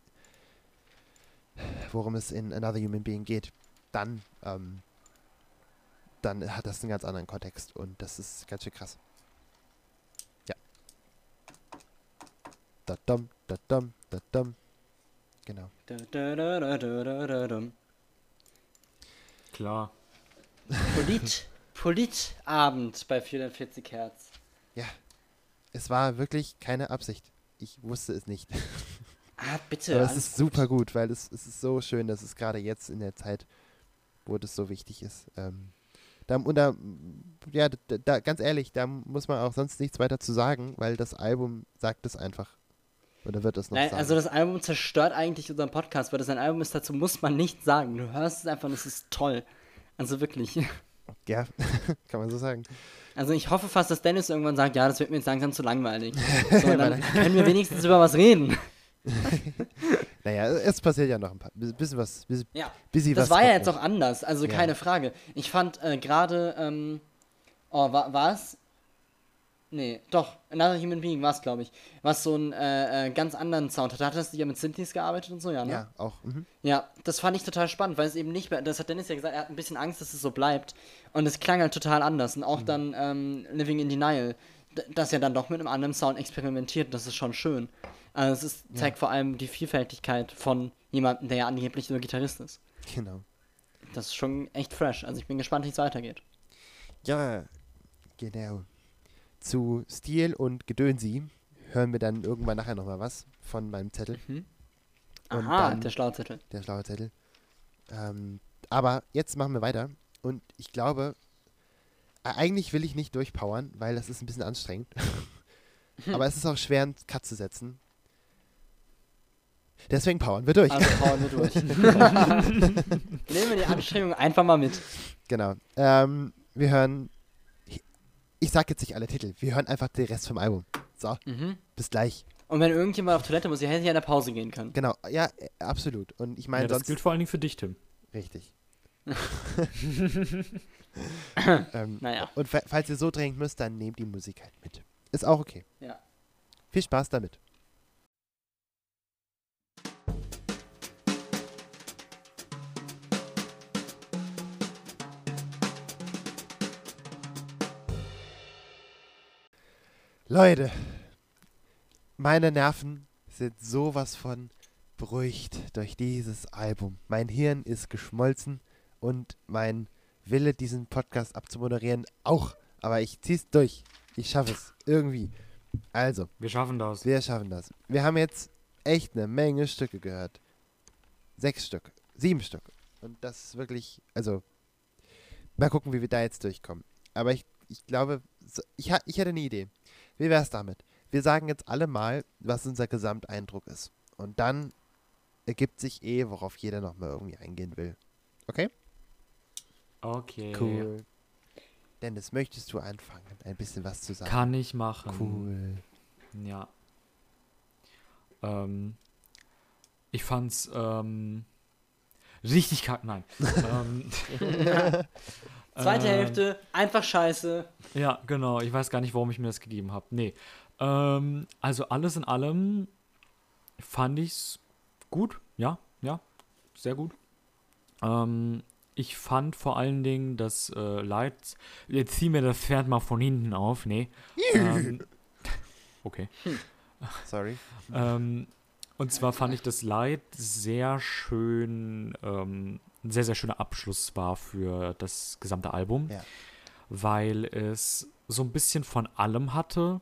worum es in Another Human Being geht, dann, ähm, dann hat das einen ganz anderen Kontext und das ist ganz schön krass. Ja. Da dum, da dum, da dum. Genau. Da, da, da, da, da, da, da. Klar. Polit, Politabend bei 440 Hertz. Es war wirklich keine Absicht. Ich wusste es nicht. Ah, bitte. Aber es ist super gut, weil es, es ist so schön, dass es gerade jetzt in der Zeit, wo das so wichtig ist. Ähm, da, und da, ja, da, da, ganz ehrlich, da muss man auch sonst nichts weiter zu sagen, weil das Album sagt es einfach. Oder wird es noch Nein, sagen? also das Album zerstört eigentlich unseren Podcast, weil das ein Album ist, dazu muss man nichts sagen. Du hörst es einfach und es ist toll. Also wirklich. ja, kann man so sagen. Also ich hoffe fast, dass Dennis irgendwann sagt, ja, das wird mir jetzt langsam zu langweilig. So, dann können wir wenigstens über was reden. Naja, es passiert ja noch ein paar, bisschen was, bisschen, Ja, bisschen das was war ja jetzt auch anders, also Ja. keine Frage. Ich fand äh, gerade, ähm, oh, war es? Nee, doch, Another Human Being war es, glaube ich. Was so einen äh, äh, ganz anderen Sound hatte. Hat das ja mit Synthes gearbeitet und so, ja, ne? Ja, auch. Mhm. Ja, das fand ich total spannend, weil es eben nicht mehr, das hat Dennis ja gesagt, er hat ein bisschen Angst, dass es so bleibt. Und es klang halt total anders. Und auch Mhm. dann ähm, Living in Denial, d- das ja dann doch mit einem anderen Sound experimentiert, das ist schon schön. Also es ist, zeigt vor allem die Vielfältigkeit von jemandem, der ja angeblich nur Gitarrist ist. Genau. Das ist schon echt fresh. Also ich bin gespannt, wie es weitergeht. Ja, genau. Zu Stil und Gedönsi hören wir dann irgendwann nachher nochmal was von meinem Zettel, Und Aha, dann- der Schlauzettel. der schlaue Zettel. Ähm, aber jetzt machen wir weiter und ich glaube, eigentlich will ich nicht durchpowern, weil das ist ein bisschen anstrengend. aber es ist auch schwer, einen Cut zu setzen. Deswegen powern wir durch. Also hauen wir durch. Nehmen wir die Anstrengung einfach mal mit. Genau. Ähm, wir hören. Ich sag jetzt nicht alle Titel. Wir hören einfach den Rest vom Album. So, Mhm. bis gleich. Und wenn irgendjemand auf Toilette muss, ihr hättet ja in der Pause gehen können. Genau, ja, äh, absolut. Und ich meine, Ja, das sonst. gilt vor allen Dingen für dich, Tim. Richtig. ähm, Naja. und fa- falls ihr so dringend müsst, dann nehmt die Musik halt mit. Ist auch okay. Ja. Viel Spaß damit. Leute, meine Nerven sind sowas von beruhigt durch dieses Album. Mein Hirn ist geschmolzen und mein Wille, diesen Podcast abzumoderieren, auch. Aber ich zieh's durch. Ich schaffe es. Irgendwie. Also, Wir schaffen das. wir schaffen das. Wir haben jetzt echt eine Menge Stücke gehört. Sechs Stück. Sieben Stück. Und das ist wirklich, also, mal gucken, wie wir da jetzt durchkommen. Aber ich, ich glaube, ich, ich hätte eine Idee. Wie wär's damit? Wir sagen jetzt alle mal, was unser Gesamteindruck ist. Und dann ergibt sich eh, worauf jeder nochmal irgendwie eingehen will. Okay? Okay. Cool. Dennis, möchtest du anfangen, ein bisschen was zu sagen? Kann ich machen. Cool. Ja. Ähm, Ich fand's ähm, richtig kack, nein. ähm, Zweite ähm, Hälfte, einfach scheiße. Ja, genau. Ich weiß gar nicht, warum ich mir das gegeben habe. Nee. Ähm, also alles in allem fand ich's gut. Ja, ja. Sehr gut. Ähm, ich fand vor allen Dingen das äh, Light. Jetzt zieh mir das Pferd mal von hinten auf. Nee. ähm, okay. Sorry. Ähm, und zwar fand ich das Light sehr schön, ähm, ein sehr, sehr schöner Abschluss war für das gesamte Album, Ja. weil es so ein bisschen von allem hatte,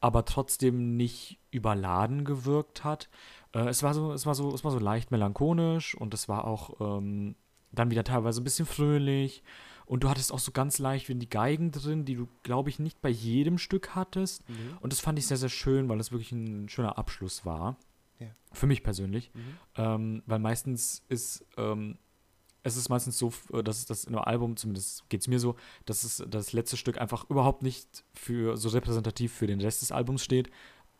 aber trotzdem nicht überladen gewirkt hat. Äh, es, war so, es, war so, es war so leicht melancholisch und es war auch ähm, dann wieder teilweise ein bisschen fröhlich. Und du hattest auch so ganz leicht wie die Geigen drin, die du, glaube ich, nicht bei jedem Stück hattest. Und das fand ich sehr, sehr schön, weil es wirklich ein schöner Abschluss war. Ja. Für mich persönlich. Mhm. Ähm, weil meistens ist, ähm, es ist meistens so, äh, dass das in einem Album, zumindest geht es mir so, dass es das letzte Stück einfach überhaupt nicht für so repräsentativ für den Rest des Albums steht.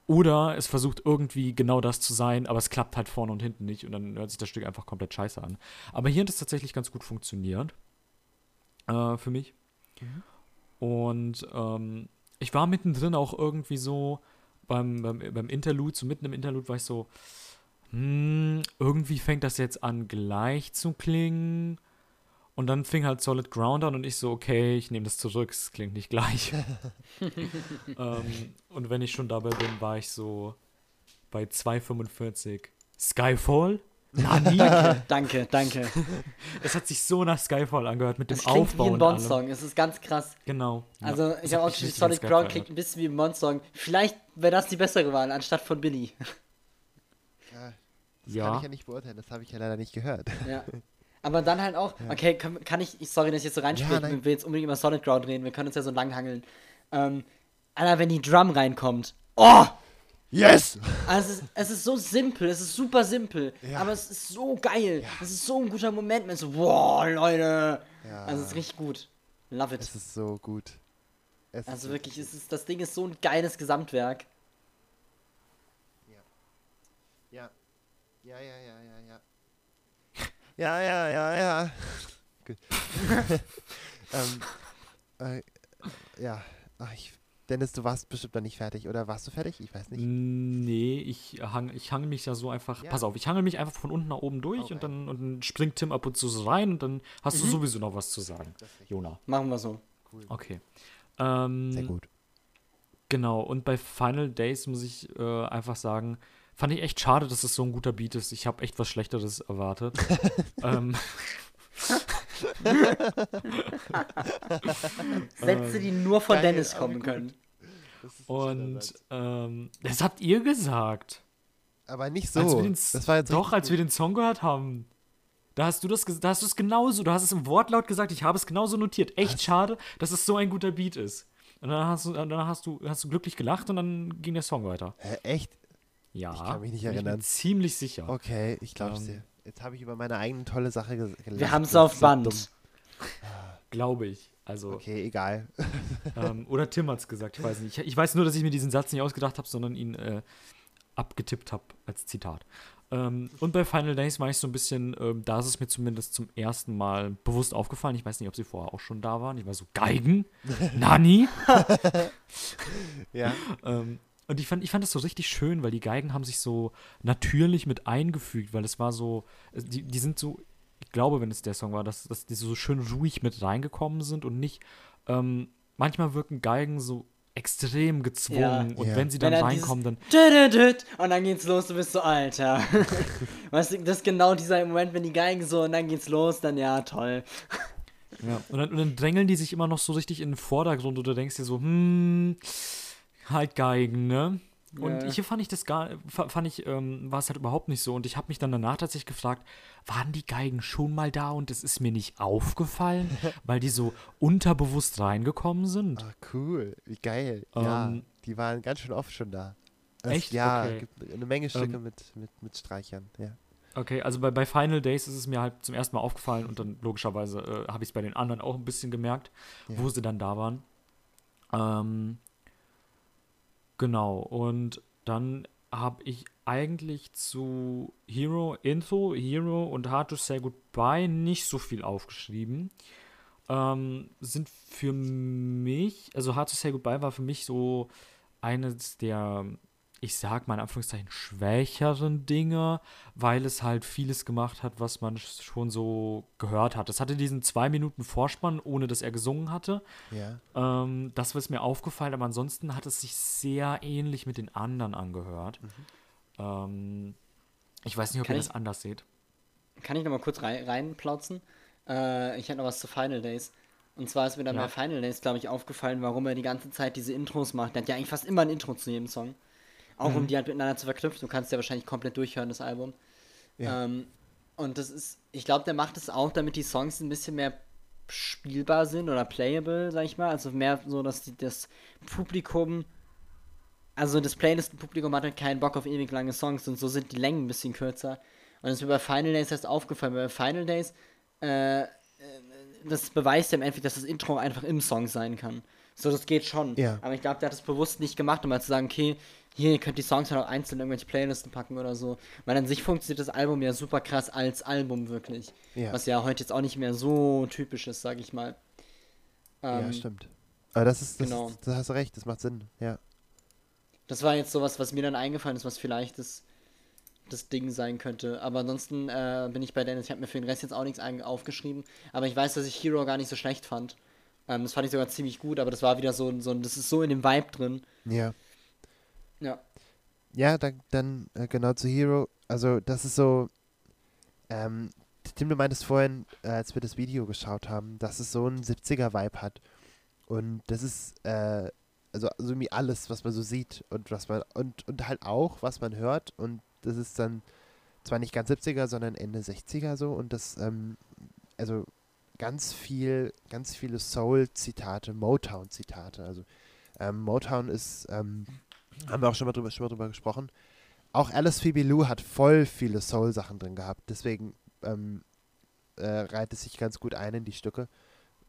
Oder es versucht irgendwie genau das zu sein, aber es klappt halt vorne und hinten nicht und dann hört sich das Stück einfach komplett scheiße an. Aber hier hat es tatsächlich ganz gut funktioniert. Äh, für mich. Und ähm, ich war mittendrin auch irgendwie so beim, beim, beim Interlude, so mitten im Interlude war ich so, hm, irgendwie fängt das jetzt an gleich zu klingen. Und dann fing halt Solid Ground an und ich so, okay, ich nehme das zurück, es klingt nicht gleich. ähm, und wenn ich schon dabei bin, war ich so bei 2,45 Skyfall. Nani? Danke, danke. es hat sich so nach Skyfall angehört mit dem Es klingt Aufbau wie ein. Bond-Song. Es ist ganz krass. Genau. Also, ich habe auch richtig Solid Ground klingt ein bisschen wie ein Bond-Song. Vielleicht wäre das die bessere Wahl anstatt von Billy. Ja, das Ja. kann ich ja nicht beurteilen, das habe ich ja leider nicht gehört. ja. Aber dann halt auch, okay, kann, kann ich, ich- sorry, dass ich jetzt so reinspiele, Ja, ich will jetzt unbedingt über Solid Ground reden, wir können uns ja so lang hangeln. Ähm, Alter, wenn die Drum reinkommt. Oh! Yes! Also es ist, es ist so simpel, es ist super simpel, Ja. aber es ist so geil. Es ist so ein guter Moment, man ist so, wow, Leute. Ja. Also es ist richtig gut. Love it. Es ist so gut. Es ist Also wirklich, es ist, das Ding ist so ein geiles Gesamtwerk. Ja. Ja, ja, ja, ja, ja. Ja, ja, ja, ja. Gut. ähm, äh, ja. Ach, ich, Dennis, du warst bestimmt noch nicht fertig, oder warst du fertig? Ich weiß nicht. Nee, ich, hang, ich hangel mich ja so einfach. Ja. Pass auf, ich hangel mich einfach von unten nach oben durch Okay. und, dann, und dann springt Tim ab und zu so rein und dann hast du Mhm. sowieso noch was zu sagen. Jona. Machen wir so. cool. Okay. Ähm, Sehr gut. Genau, und bei Final Days muss ich äh, einfach sagen, fand ich echt schade, dass es so ein guter Beat ist. Ich habe echt was Schlechteres erwartet. ähm, Sätze, die nur von geil, Dennis kommen können. Und ähm, das habt ihr gesagt. Aber nicht als so. wir den, Das war jetzt doch, als wir den Song gehört haben. Da hast du das, da hast du es genauso, du hast es im Wortlaut gesagt, ich habe es genauso notiert. Echt Was? schade, dass es so ein guter Beat ist. Und dann hast du, dann hast du, hast du glücklich gelacht und dann ging der Song weiter. Hä, echt? Ja, Ich kann mich nicht bin erinnern. mir ziemlich sicher. Okay, ich glaub's Ähm, dir. Jetzt habe ich über meine eigene tolle Sache gelacht. Wir haben es auf so Band. dumm. Glaube ich. Also, Okay, egal. ähm, oder Tim hat es gesagt, ich weiß nicht. Ich, ich weiß nur, dass ich mir diesen Satz nicht ausgedacht habe, sondern ihn äh, abgetippt habe als Zitat. Ähm, und bei Final Days war ich so ein bisschen, ähm, da ist es mir zumindest zum ersten Mal bewusst aufgefallen. Ich weiß nicht, ob sie vorher auch schon da waren. Ich war so, Geigen? Nani? Ja. Ähm, und ich fand, ich fand das so richtig schön, weil die Geigen haben sich so natürlich mit eingefügt, weil es war so, äh, die, die sind so, ich glaube, wenn es der Song war, dass, dass die so schön ruhig mit reingekommen sind und nicht, ähm, manchmal wirken Geigen so extrem gezwungen Ja. und Ja. wenn sie dann Wenn reinkommen, dann, Und dann geht's los, du bist so, Alter. weißt du, das ist genau dieser Moment, wenn die Geigen so und dann geht's los, dann ja, toll. ja, und dann, und dann drängeln die sich immer noch so richtig in den Vordergrund und du denkst dir so, hm, halt Geigen, ne? Und Ja. hier fand ich das gar, fa- fand ich, ähm, war es halt überhaupt nicht so. Und ich habe mich dann danach tatsächlich gefragt, waren die Geigen schon mal da und es ist mir nicht aufgefallen, weil die so unterbewusst reingekommen sind? Ah, cool. Wie geil. ja, Ähm, die waren ganz schön oft schon da. Es- echt? Ja, Okay. gibt eine Menge Stücke Ähm, mit, mit, mit Streichern. Ja. Okay, also bei, bei Final Days ist es mir halt zum ersten Mal aufgefallen und dann logischerweise äh, habe ich es bei den anderen auch ein bisschen gemerkt, Ja. wo sie dann da waren. Ähm, genau, und dann habe ich eigentlich zu Hero Intro, Hero und Hard to Say Goodbye nicht so viel aufgeschrieben. Ähm, sind für mich, also Hard to Say Goodbye war für mich so eines der ich sag mal in Anführungszeichen, schwächeren Dinge, weil es halt vieles gemacht hat, was man schon so gehört hat. Es hatte diesen zwei Minuten Vorspann, ohne dass er gesungen hatte. Ja. Ähm, das ist mir aufgefallen, aber ansonsten hat es sich sehr ähnlich mit den anderen angehört. Mhm. Ähm, ich weiß nicht, ob Kann ihr ich- das anders seht. Kann ich noch mal kurz rein, reinplauzen? Äh, ich hätte noch was zu Final Days. Und zwar ist mir dann Ja. bei Final Days, glaube ich, aufgefallen, warum er die ganze Zeit diese Intros macht. Der hat ja eigentlich fast immer ein Intro zu jedem Song. Auch um die halt miteinander zu verknüpfen. Du kannst ja wahrscheinlich komplett durchhören, das Album. Ja. Ähm, und das ist, ich glaube, der macht es auch, damit die Songs ein bisschen mehr spielbar sind oder playable, sag ich mal. Also mehr so, dass die, das Publikum, also das Playlist-Publikum hat halt keinen Bock auf ewig lange Songs und so sind die Längen ein bisschen kürzer. Und das ist mir bei Final Days erst aufgefallen. Bei Final Days, äh, äh, das beweist ja im Endeffekt, dass das Intro einfach im Song sein kann. So, das geht schon. Ja. Aber ich glaube, der hat es bewusst nicht gemacht, um mal zu sagen, okay, hier, ihr könnt die Songs halt auch einzeln in irgendwelche Playlisten packen oder so. Weil an sich funktioniert das Album ja super krass als Album wirklich. Ja. Was ja heute jetzt auch nicht mehr so typisch ist, sag ich mal. ja, Ähm, stimmt. Aber das ist, das, genau. ist, da hast du recht, das macht Sinn. Ja. Das war jetzt sowas, was mir dann eingefallen ist, was vielleicht das, das Ding sein könnte. Aber ansonsten äh, bin ich bei Dennis. Ich habe mir für den Rest jetzt auch nichts aufgeschrieben. Aber ich weiß, dass ich Hero gar nicht so schlecht fand. Ähm, das fand ich sogar ziemlich gut, aber das war wieder so, ein- so ein, das ist so in dem Vibe drin. Ja. Ja. Ja, dann, dann äh, genau zu Hero. Also, das ist so. Ähm, Tim, du meintest vorhin, äh, als wir das Video geschaut haben, dass es so einen 70er-Vibe hat. Und das ist, äh, also, also irgendwie alles, was man so sieht und was man, und, und halt auch, was man hört. Und das ist dann zwar nicht ganz 70er, sondern Ende 60er so. Und das, ähm, also ganz viel, ganz viele Soul-Zitate, Motown-Zitate. Also ähm, Motown ist, ähm, haben wir auch schon mal drüber, schon mal drüber gesprochen. Auch Alice Phoebe Lou hat voll viele Soul-Sachen drin gehabt. Deswegen ähm, äh, reiht es sich ganz gut ein in die Stücke.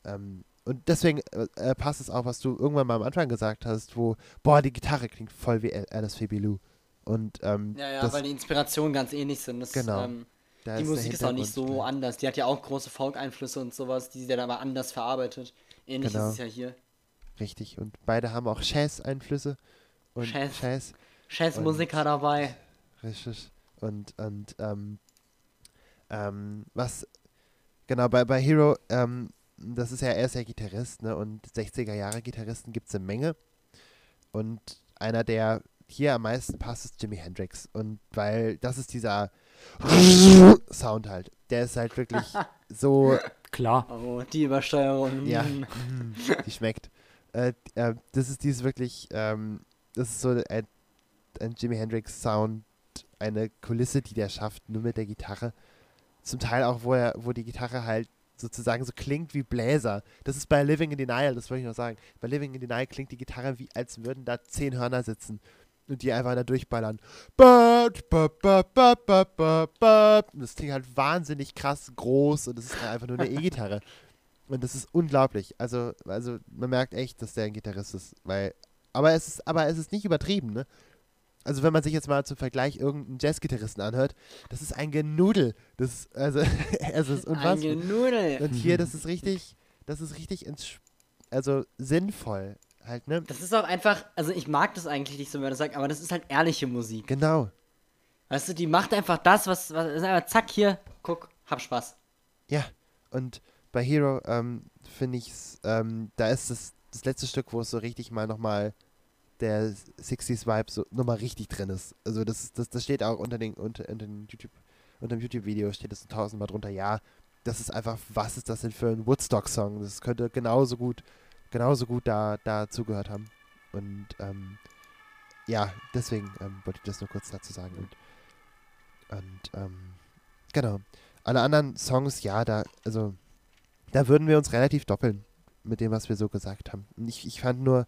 Ähm, und deswegen äh, äh, passt es auch, was du irgendwann mal am Anfang gesagt hast, wo, boah, die Gitarre klingt voll wie Al- Alice Phoebe Lou. Und ähm, Ja, ja, das, weil die Inspirationen ganz ähnlich sind. Das, Genau. Ähm, die Musik ist auch nicht so ja. anders. Die hat ja auch große Folk-Einflüsse und sowas, die sie dann aber anders verarbeitet. Ähnlich Genau. ist es ja hier. Richtig. Und beide haben auch Jazz-Einflüsse. Und Jazz. Jazz. Jazzmusiker dabei. Richtig. Und, und ähm, ähm, was, genau, bei, bei Hero, ähm, das ist ja, er ist ja Gitarrist, ne? Und 60er Jahre Gitarristen gibt es eine Menge. Und einer, der hier am meisten passt, ist Jimi Hendrix. Und weil das ist dieser Sound halt. Der ist halt wirklich so Klar. Oh, die Übersteuerung. Ja. die schmeckt. Äh, äh, das ist dieses wirklich, ähm, das ist so ein, ein Jimi Hendrix Sound, eine Kulisse, die der schafft, nur mit der Gitarre. Zum Teil auch, wo er, wo die Gitarre halt sozusagen so klingt wie Bläser. Das ist bei Living in Denial, das wollte ich noch sagen. Bei Living in Denial klingt die Gitarre wie, als würden da zehn Hörner sitzen und die einfach da durchballern. Das klingt halt wahnsinnig krass groß und das ist einfach nur eine E-Gitarre. Und das ist unglaublich. Also, also man merkt echt, dass der ein Gitarrist ist, weil. Aber es ist, aber es ist nicht übertrieben, ne? Also wenn man sich jetzt mal zum Vergleich irgendeinen Jazzgitarristen anhört, das ist ein Genudel. Das ist, also, es ist Ein unfassbar. Genudel. Und hier, das ist richtig, das ist richtig ins, also sinnvoll halt, ne? Das ist auch einfach, also ich mag das eigentlich nicht so, wenn man das sagt, aber das ist halt ehrliche Musik. Genau. Weißt du, die macht einfach das, was, was ist einfach zack, hier, guck, hab Spaß. Ja. Und bei Hero ähm, finde ich ähm, da ist das, das letzte Stück, wo es so richtig mal nochmal der 60s-Vibe so nochmal richtig drin ist. Also das, das, das steht auch unter den, unter, unter den YouTube, unter dem YouTube-Video steht so tausendmal drunter. Ja, das ist einfach, was ist das denn für ein Woodstock-Song? Das könnte genauso gut, genauso gut da, da zugehört haben. Und ähm, ja, deswegen ähm, wollte ich das nur kurz dazu sagen. Und, und ähm, genau. Alle anderen Songs, ja, da, also, da würden wir uns relativ doppeln mit dem, was wir so gesagt haben. Und ich, ich fand nur,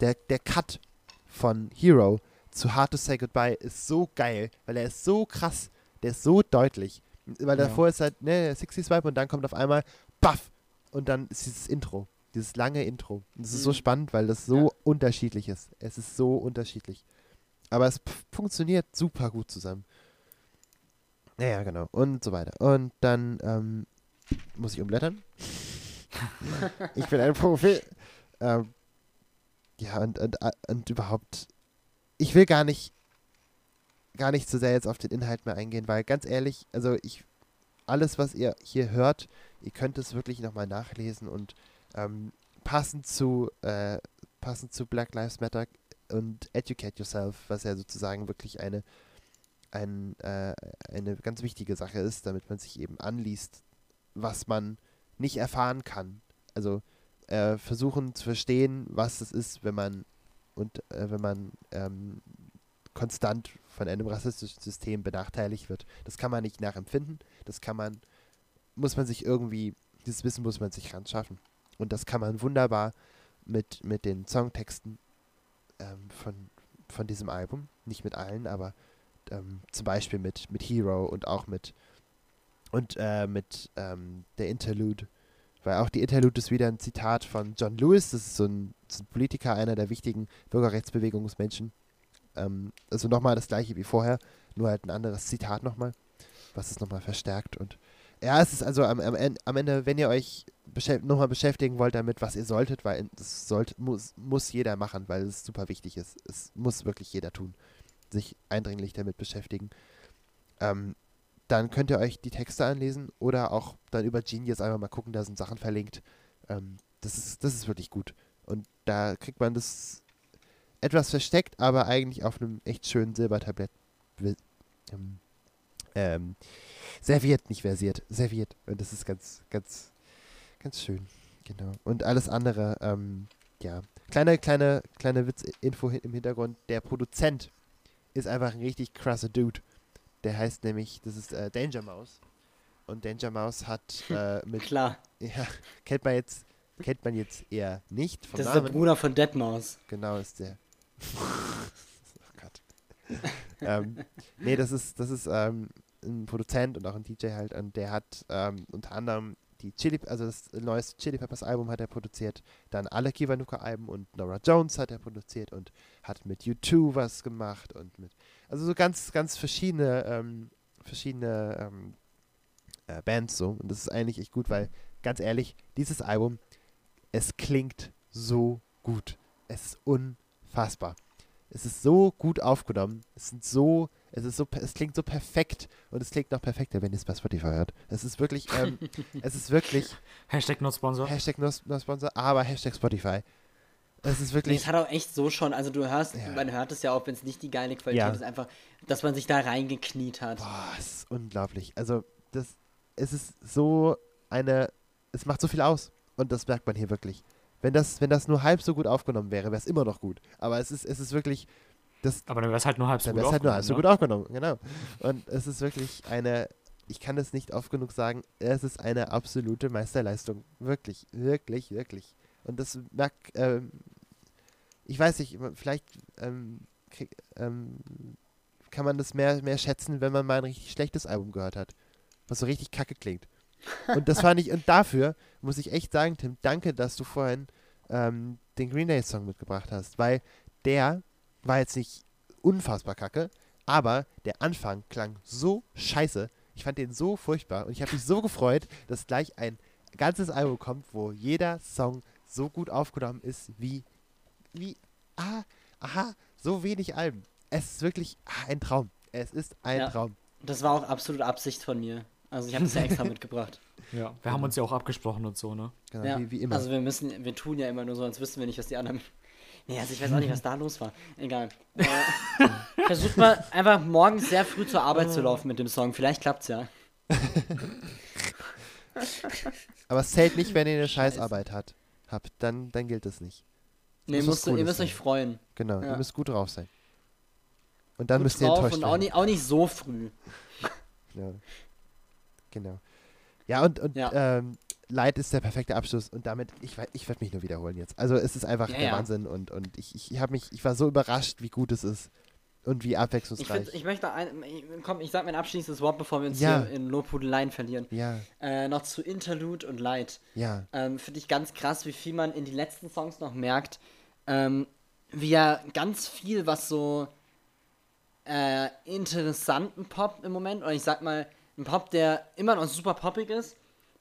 der, der Cut von Hero zu Hard to Say Goodbye ist so geil, weil er ist so krass, der ist so deutlich. Weil Ja. davor ist halt, ne, 60s Vibe und dann kommt auf einmal, baff, und dann ist dieses Intro, dieses lange Intro. Und das ist so Mhm. spannend, weil das so Ja. unterschiedlich ist. Es ist so unterschiedlich. Aber es funktioniert super gut zusammen. Naja, genau. Und so weiter. Und dann ähm, muss ich umblättern. Ich bin ein Profi. Ähm, ja, und, und, und überhaupt, ich will gar nicht, gar nicht so sehr jetzt auf den Inhalt mehr eingehen, weil ganz ehrlich, also ich, alles, was ihr hier hört, ihr könnt es wirklich nochmal nachlesen und ähm, passend zu, äh, passend zu Black Lives Matter und Educate Yourself, was ja sozusagen wirklich eine, ein, äh, eine ganz wichtige Sache ist, damit man sich eben anliest, was man nicht erfahren kann. Also äh, versuchen zu verstehen, was es ist, wenn man und äh, wenn man ähm, konstant von einem rassistischen System benachteiligt wird. Das kann man nicht nachempfinden. Das kann man, muss man sich irgendwie, dieses Wissen muss man sich ran schaffen. Und das kann man wunderbar mit, mit den Songtexten ähm, von, von diesem Album. Nicht mit allen, aber ähm, zum Beispiel mit, mit Hero und auch mit und äh, mit ähm, der Interlude. Weil auch die Interlude ist wieder ein Zitat von John Lewis, das ist so ein, so ein Politiker, einer der wichtigen Bürgerrechtsbewegungsmenschen. Ähm, also nochmal das gleiche wie vorher, nur halt ein anderes Zitat nochmal, was es nochmal verstärkt. Und ja, es ist also am, am, am Ende, wenn ihr euch beschäft nochmal beschäftigen wollt damit, was ihr solltet, weil das sollte, muss, muss jeder machen, weil es super wichtig ist. Es muss wirklich jeder tun, sich eindringlich damit beschäftigen. Ähm, dann könnt ihr euch die Texte anlesen oder auch dann über Genius einfach mal gucken, da sind Sachen verlinkt. Ähm, das, ist, das ist wirklich gut. Und da kriegt man das etwas versteckt, aber eigentlich auf einem echt schönen Silbertablett ähm, ähm, serviert, nicht versiert, serviert. Und das ist ganz, ganz, ganz schön. Genau. Und alles andere, ähm, ja. Kleine, kleine, kleine Witzinfo im Hintergrund. Der Produzent ist einfach ein richtig krasser Dude. Der heißt nämlich, das ist äh, Danger Mouse. Und Danger Mouse hat äh, mit, Klar, ja, kennt man jetzt, kennt man jetzt eher nicht das ist der Namen. Bruder von Deadmaus. Genau, ist der. oh Gott. ähm, nee, das ist, das ist ähm, ein Produzent und auch ein DJ halt und der hat ähm, unter anderem die Chili, also das neueste Chili Peppers Album hat er produziert, dann alle Kiwanuka Alben und Nora Jones hat er produziert und hat mit U2 was gemacht und mit, also so ganz, ganz verschiedene, ähm, verschiedene ähm, äh, Bands so und das ist eigentlich echt gut, weil ganz ehrlich, dieses Album, es klingt so gut. Es ist unfassbar. Es ist so gut aufgenommen. Es sind so, es ist so, es klingt so perfekt und es klingt noch perfekter, wenn ihr es bei Spotify hört. Es ist wirklich, ähm, es ist wirklich Hashtag not sponsor. Hashtag no, no Sponsor, aber Hashtag Spotify. Es ist Nee, wirklich, es hat auch echt so schon, also du hörst, Ja. man hört es ja auch, wenn es nicht die geile Qualität Ja. ist, einfach, dass man sich da reingekniet hat. boah, es ist unglaublich. Also das, es ist so eine, es macht so viel aus und das merkt man hier wirklich. Wenn das, wenn das nur halb so gut aufgenommen wäre, wäre es immer noch gut. Aber es ist, es ist wirklich, das, Aber dann wäre es halt nur halb so Dann gut wäre es halt nur halb so aufgenommen, gut aufgenommen, genau. Und es ist wirklich eine, ich kann es nicht oft genug sagen, es ist eine absolute Meisterleistung. Wirklich, wirklich, wirklich. Und das merkt, ähm, ich weiß nicht, vielleicht ähm, krieg, ähm, kann man das mehr, mehr schätzen, wenn man mal ein richtig schlechtes Album gehört hat. Was so richtig kacke klingt. Und das fand ich, und dafür muss ich echt sagen, Tim, danke, dass du vorhin ähm, den Green Day Song mitgebracht hast, weil der war jetzt nicht unfassbar kacke, aber der Anfang klang so scheiße. Ich fand den so furchtbar und ich habe mich so gefreut, dass gleich ein ganzes Album kommt, wo jeder Song so gut aufgenommen ist wie, wie, ah, aha, so wenig Alben. Es ist wirklich ah, ein Traum. Es ist ein Ja. Traum. Das war auch absolut Absicht von mir. Also ich habe es ja extra mitgebracht. Ja, wir haben uns ja auch abgesprochen und so, ne? Genau, Ja. wie, wie immer. Also wir müssen, wir tun ja immer nur so, als wüssten wir nicht, was die anderen. Nee, also ich weiß auch nicht, was da los war. Egal. Äh, versucht mal einfach morgens sehr früh zur Arbeit zu laufen mit dem Song. Vielleicht klappt's ja. aber es zählt nicht, wenn ihr eine. Scheißarbeit hat, habt. Dann, dann gilt es nicht. Nee, was müsst, ihr müsst euch sein. freuen. Genau, Ja. ihr müsst gut drauf sein. Und dann Gut müsst ihr enttäuscht und werden. auch nicht, auch nicht so früh. Ja. Genau. Ja, und, und Ja. Ähm, Light ist der perfekte Abschluss und damit, ich, ich werde mich nur wiederholen jetzt. Also es ist einfach Ja, der. Wahnsinn und, und ich, ich habe mich, ich war so überrascht, wie gut es ist und wie Ich, abwechslungsreich. find, ich möchte ein, komm, ich sag mein abschließendes Wort, bevor wir uns Ja. hier in Lobhudeleien verlieren. ja, Äh, noch zu Interlude und Light. ja, Ähm, Finde ich ganz krass, wie viel man in die letzten Songs noch merkt. Ähm, wie er ganz viel, was so äh, interessanten Pop im Moment. Oder ich sag mal, ein Pop, der immer noch super poppig ist,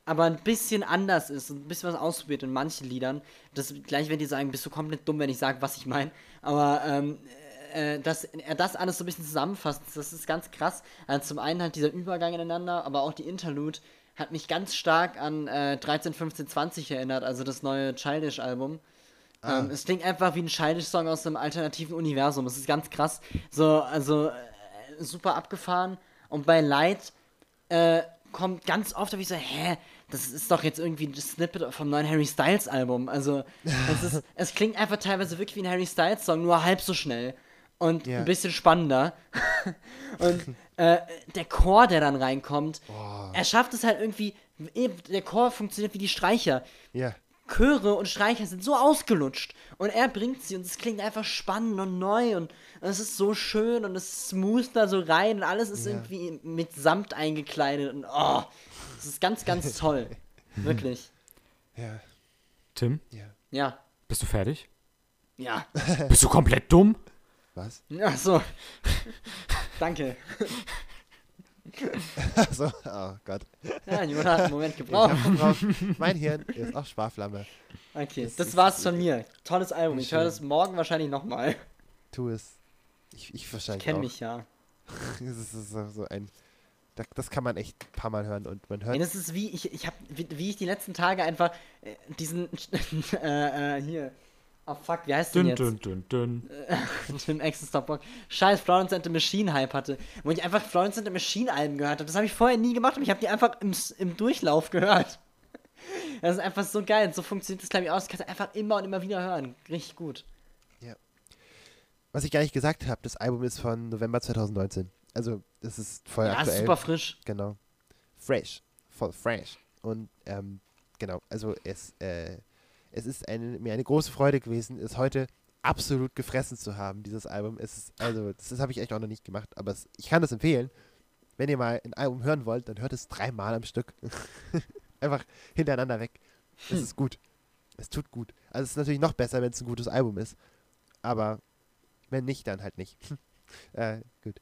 aber ein bisschen anders ist und ein bisschen was ausprobiert in manchen Liedern. Das gleich, wenn die sagen, bist du komplett dumm, wenn ich sage, was ich meine. Aber ähm, äh, dass er das alles so ein bisschen zusammenfasst, das ist ganz krass. Also zum einen halt dieser Übergang ineinander, aber auch die Interlude hat mich ganz stark an äh, 13, 15, 20 erinnert, also das neue Childish-Album. Ah. Ähm, es klingt einfach wie ein Childish-Song aus einem alternativen Universum. Es ist ganz krass. So, also äh, super abgefahren. Und bei Light äh, kommt ganz oft, habe ich so, hä, das ist doch jetzt irgendwie ein Snippet vom neuen Harry Styles Album. Also, es, ist, es klingt einfach teilweise wirklich wie ein Harry Styles Song, nur halb so schnell. Und Ja. ein bisschen spannender. und äh, der Chor, der dann reinkommt, er schafft es halt irgendwie, der Chor funktioniert wie die Streicher. Ja. Chöre und Streicher sind so ausgelutscht und er bringt sie und es klingt einfach spannend und neu und es ist so schön und es smooth da so rein und alles ist Ja. irgendwie mit Samt eingekleidet und oh, es ist ganz, ganz toll. Wirklich. Ja. Tim, Ja. Ja. bist du fertig? Ja. Bist du komplett dumm? Was? Ja, so. Danke. Achso, oh Gott. Ja, Jona hat einen Moment Ich gebraucht. mein Hirn ist auch Sparflamme. Okay, Das das war's von mir. Tolles Album. Ich höre das morgen wahrscheinlich nochmal. Tu es. Ich, ich wahrscheinlich Kenn auch. mich ja. Das ist so, so ein. da- Das kann man echt ein paar Mal hören und man hört. Ja, das ist wie ich, ich hab, wie, wie ich die letzten Tage einfach äh, diesen äh, äh, hier. Oh fuck, wie heißt denn Dünn, jetzt? dünn, dünn, dünn. Tim Access Top Bock. Scheiß Florence and the Machine Hype hatte. Wo ich einfach Florence and the Machine Alben gehört habe. Das habe ich vorher nie gemacht, aber ich habe die einfach im, im Durchlauf gehört. Das ist einfach so geil. So funktioniert das, glaube ich, aus. Das kannst du einfach immer und immer wieder hören. Richtig gut. Was ich gar nicht gesagt habe, das Album ist von November 2019. Also, das ist voll Ja, aktuell. super frisch. Genau. Fresh. Voll fresh. Und, ähm, genau, also es, äh, es ist eine, mir eine große Freude gewesen, es heute absolut gefressen zu haben, dieses Album. Es ist, also, das, das habe ich echt auch noch nicht gemacht, aber es, ich kann das empfehlen. Wenn ihr mal ein Album hören wollt, dann hört es dreimal am Stück. Einfach hintereinander weg. Es ist gut. Es tut gut. Also es ist natürlich noch besser, wenn es ein gutes Album ist. Aber wenn nicht, dann halt nicht. äh, gut.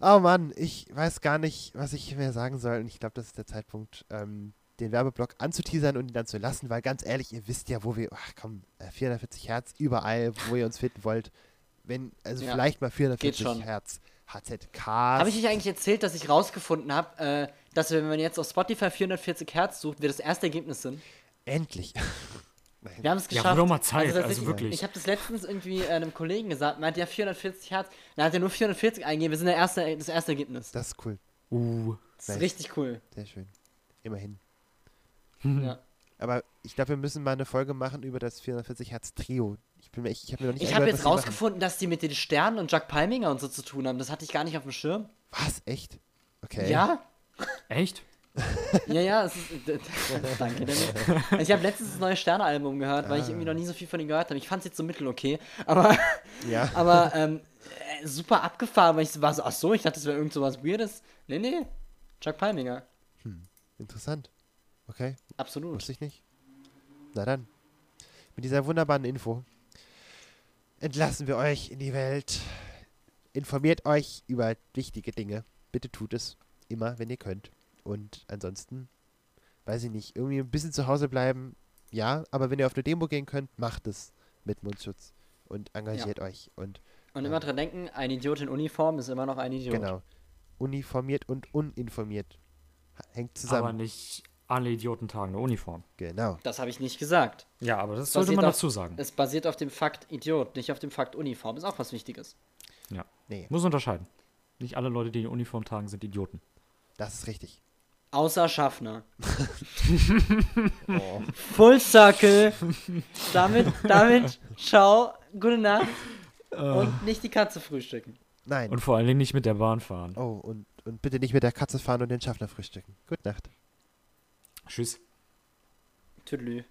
Oh Mann, ich weiß gar nicht, was ich mehr sagen soll. Und ich glaube, das ist der Zeitpunkt, ähm, den Werbeblock anzuteasern und ihn dann zu lassen, weil ganz ehrlich, ihr wisst ja, wo wir, ach komm, äh, 440 Hertz, überall, wo ihr uns finden wollt. Wenn, also Ja, vielleicht mal 440 schon. Hertz HZK. Habe ich euch eigentlich erzählt, dass ich rausgefunden habe, äh, dass wenn man jetzt auf Spotify 440 Hertz sucht, wir das erste Ergebnis sind? Endlich. Wir haben es Ja, geschafft. wurde doch mal Zeit, also tatsächlich, wirklich. Ich habe das letztens irgendwie äh, einem Kollegen gesagt, meint ja 440 Hertz. Dann hat er nur 440 eingegeben. Wir sind der erste, das erste Ergebnis. Das Das ist cool. Uh. ist nice. richtig cool. Sehr schön. Immerhin. Ja. Aber ich glaube, wir müssen mal eine Folge machen über das 440 Hertz Trio. Ich bin mir, ich, ich habe mir noch nicht Ich habe jetzt machen. rausgefunden, dass die mit den Sternen und Jack Palminger und so zu tun haben. Das hatte ich gar nicht auf dem Schirm. Was? Echt? Okay. Ja? Echt? Ja, ja, es ist, danke. Dennis. Ich habe letztens das neue Sterne-Album gehört, weil ich irgendwie noch nie so viel von ihnen gehört habe. Ich fand es jetzt so mittel okay, aber, Ja. aber ähm, äh, super abgefahren, weil ich war so, ach so, ich dachte, das wäre irgend so was Weirdes. Nee, nee, Chuck Palminger, Interessant. Okay. Absolut. Wusste ich nicht. Na dann. Mit dieser wunderbaren Info entlassen wir euch in die Welt. Informiert euch über wichtige Dinge. Bitte tut es. Immer, wenn ihr könnt. Und ansonsten, weiß ich nicht, irgendwie ein bisschen zu Hause bleiben. Ja, aber wenn ihr auf eine Demo gehen könnt, macht es mit Mundschutz. Und engagiert euch. Und Und immer dran denken, ein Idiot in Uniform ist immer noch ein Idiot. genau. Uniformiert und uninformiert. Hängt Aber zusammen. nicht alle Idioten tragen eine Uniform. Genau. Das habe ich nicht gesagt. Ja, aber das sollte Basiert man auf- dazu sagen. Es basiert auf dem Fakt Idiot, nicht auf dem Fakt Uniform. Ist auch was Wichtiges. Ja. Nee, Muss unterscheiden. Nicht alle Leute, die eine Uniform tragen, sind Idioten. das ist richtig. Außer Schaffner. Oh. Full Circle. damit, damit, ciao, gute Nacht. Und nicht die Katze frühstücken. Nein. Und vor allen Dingen nicht mit der Bahn fahren. Oh, und, und bitte nicht mit der Katze fahren und den Schaffner frühstücken. Gute Nacht. Tschüss. Tüdelü.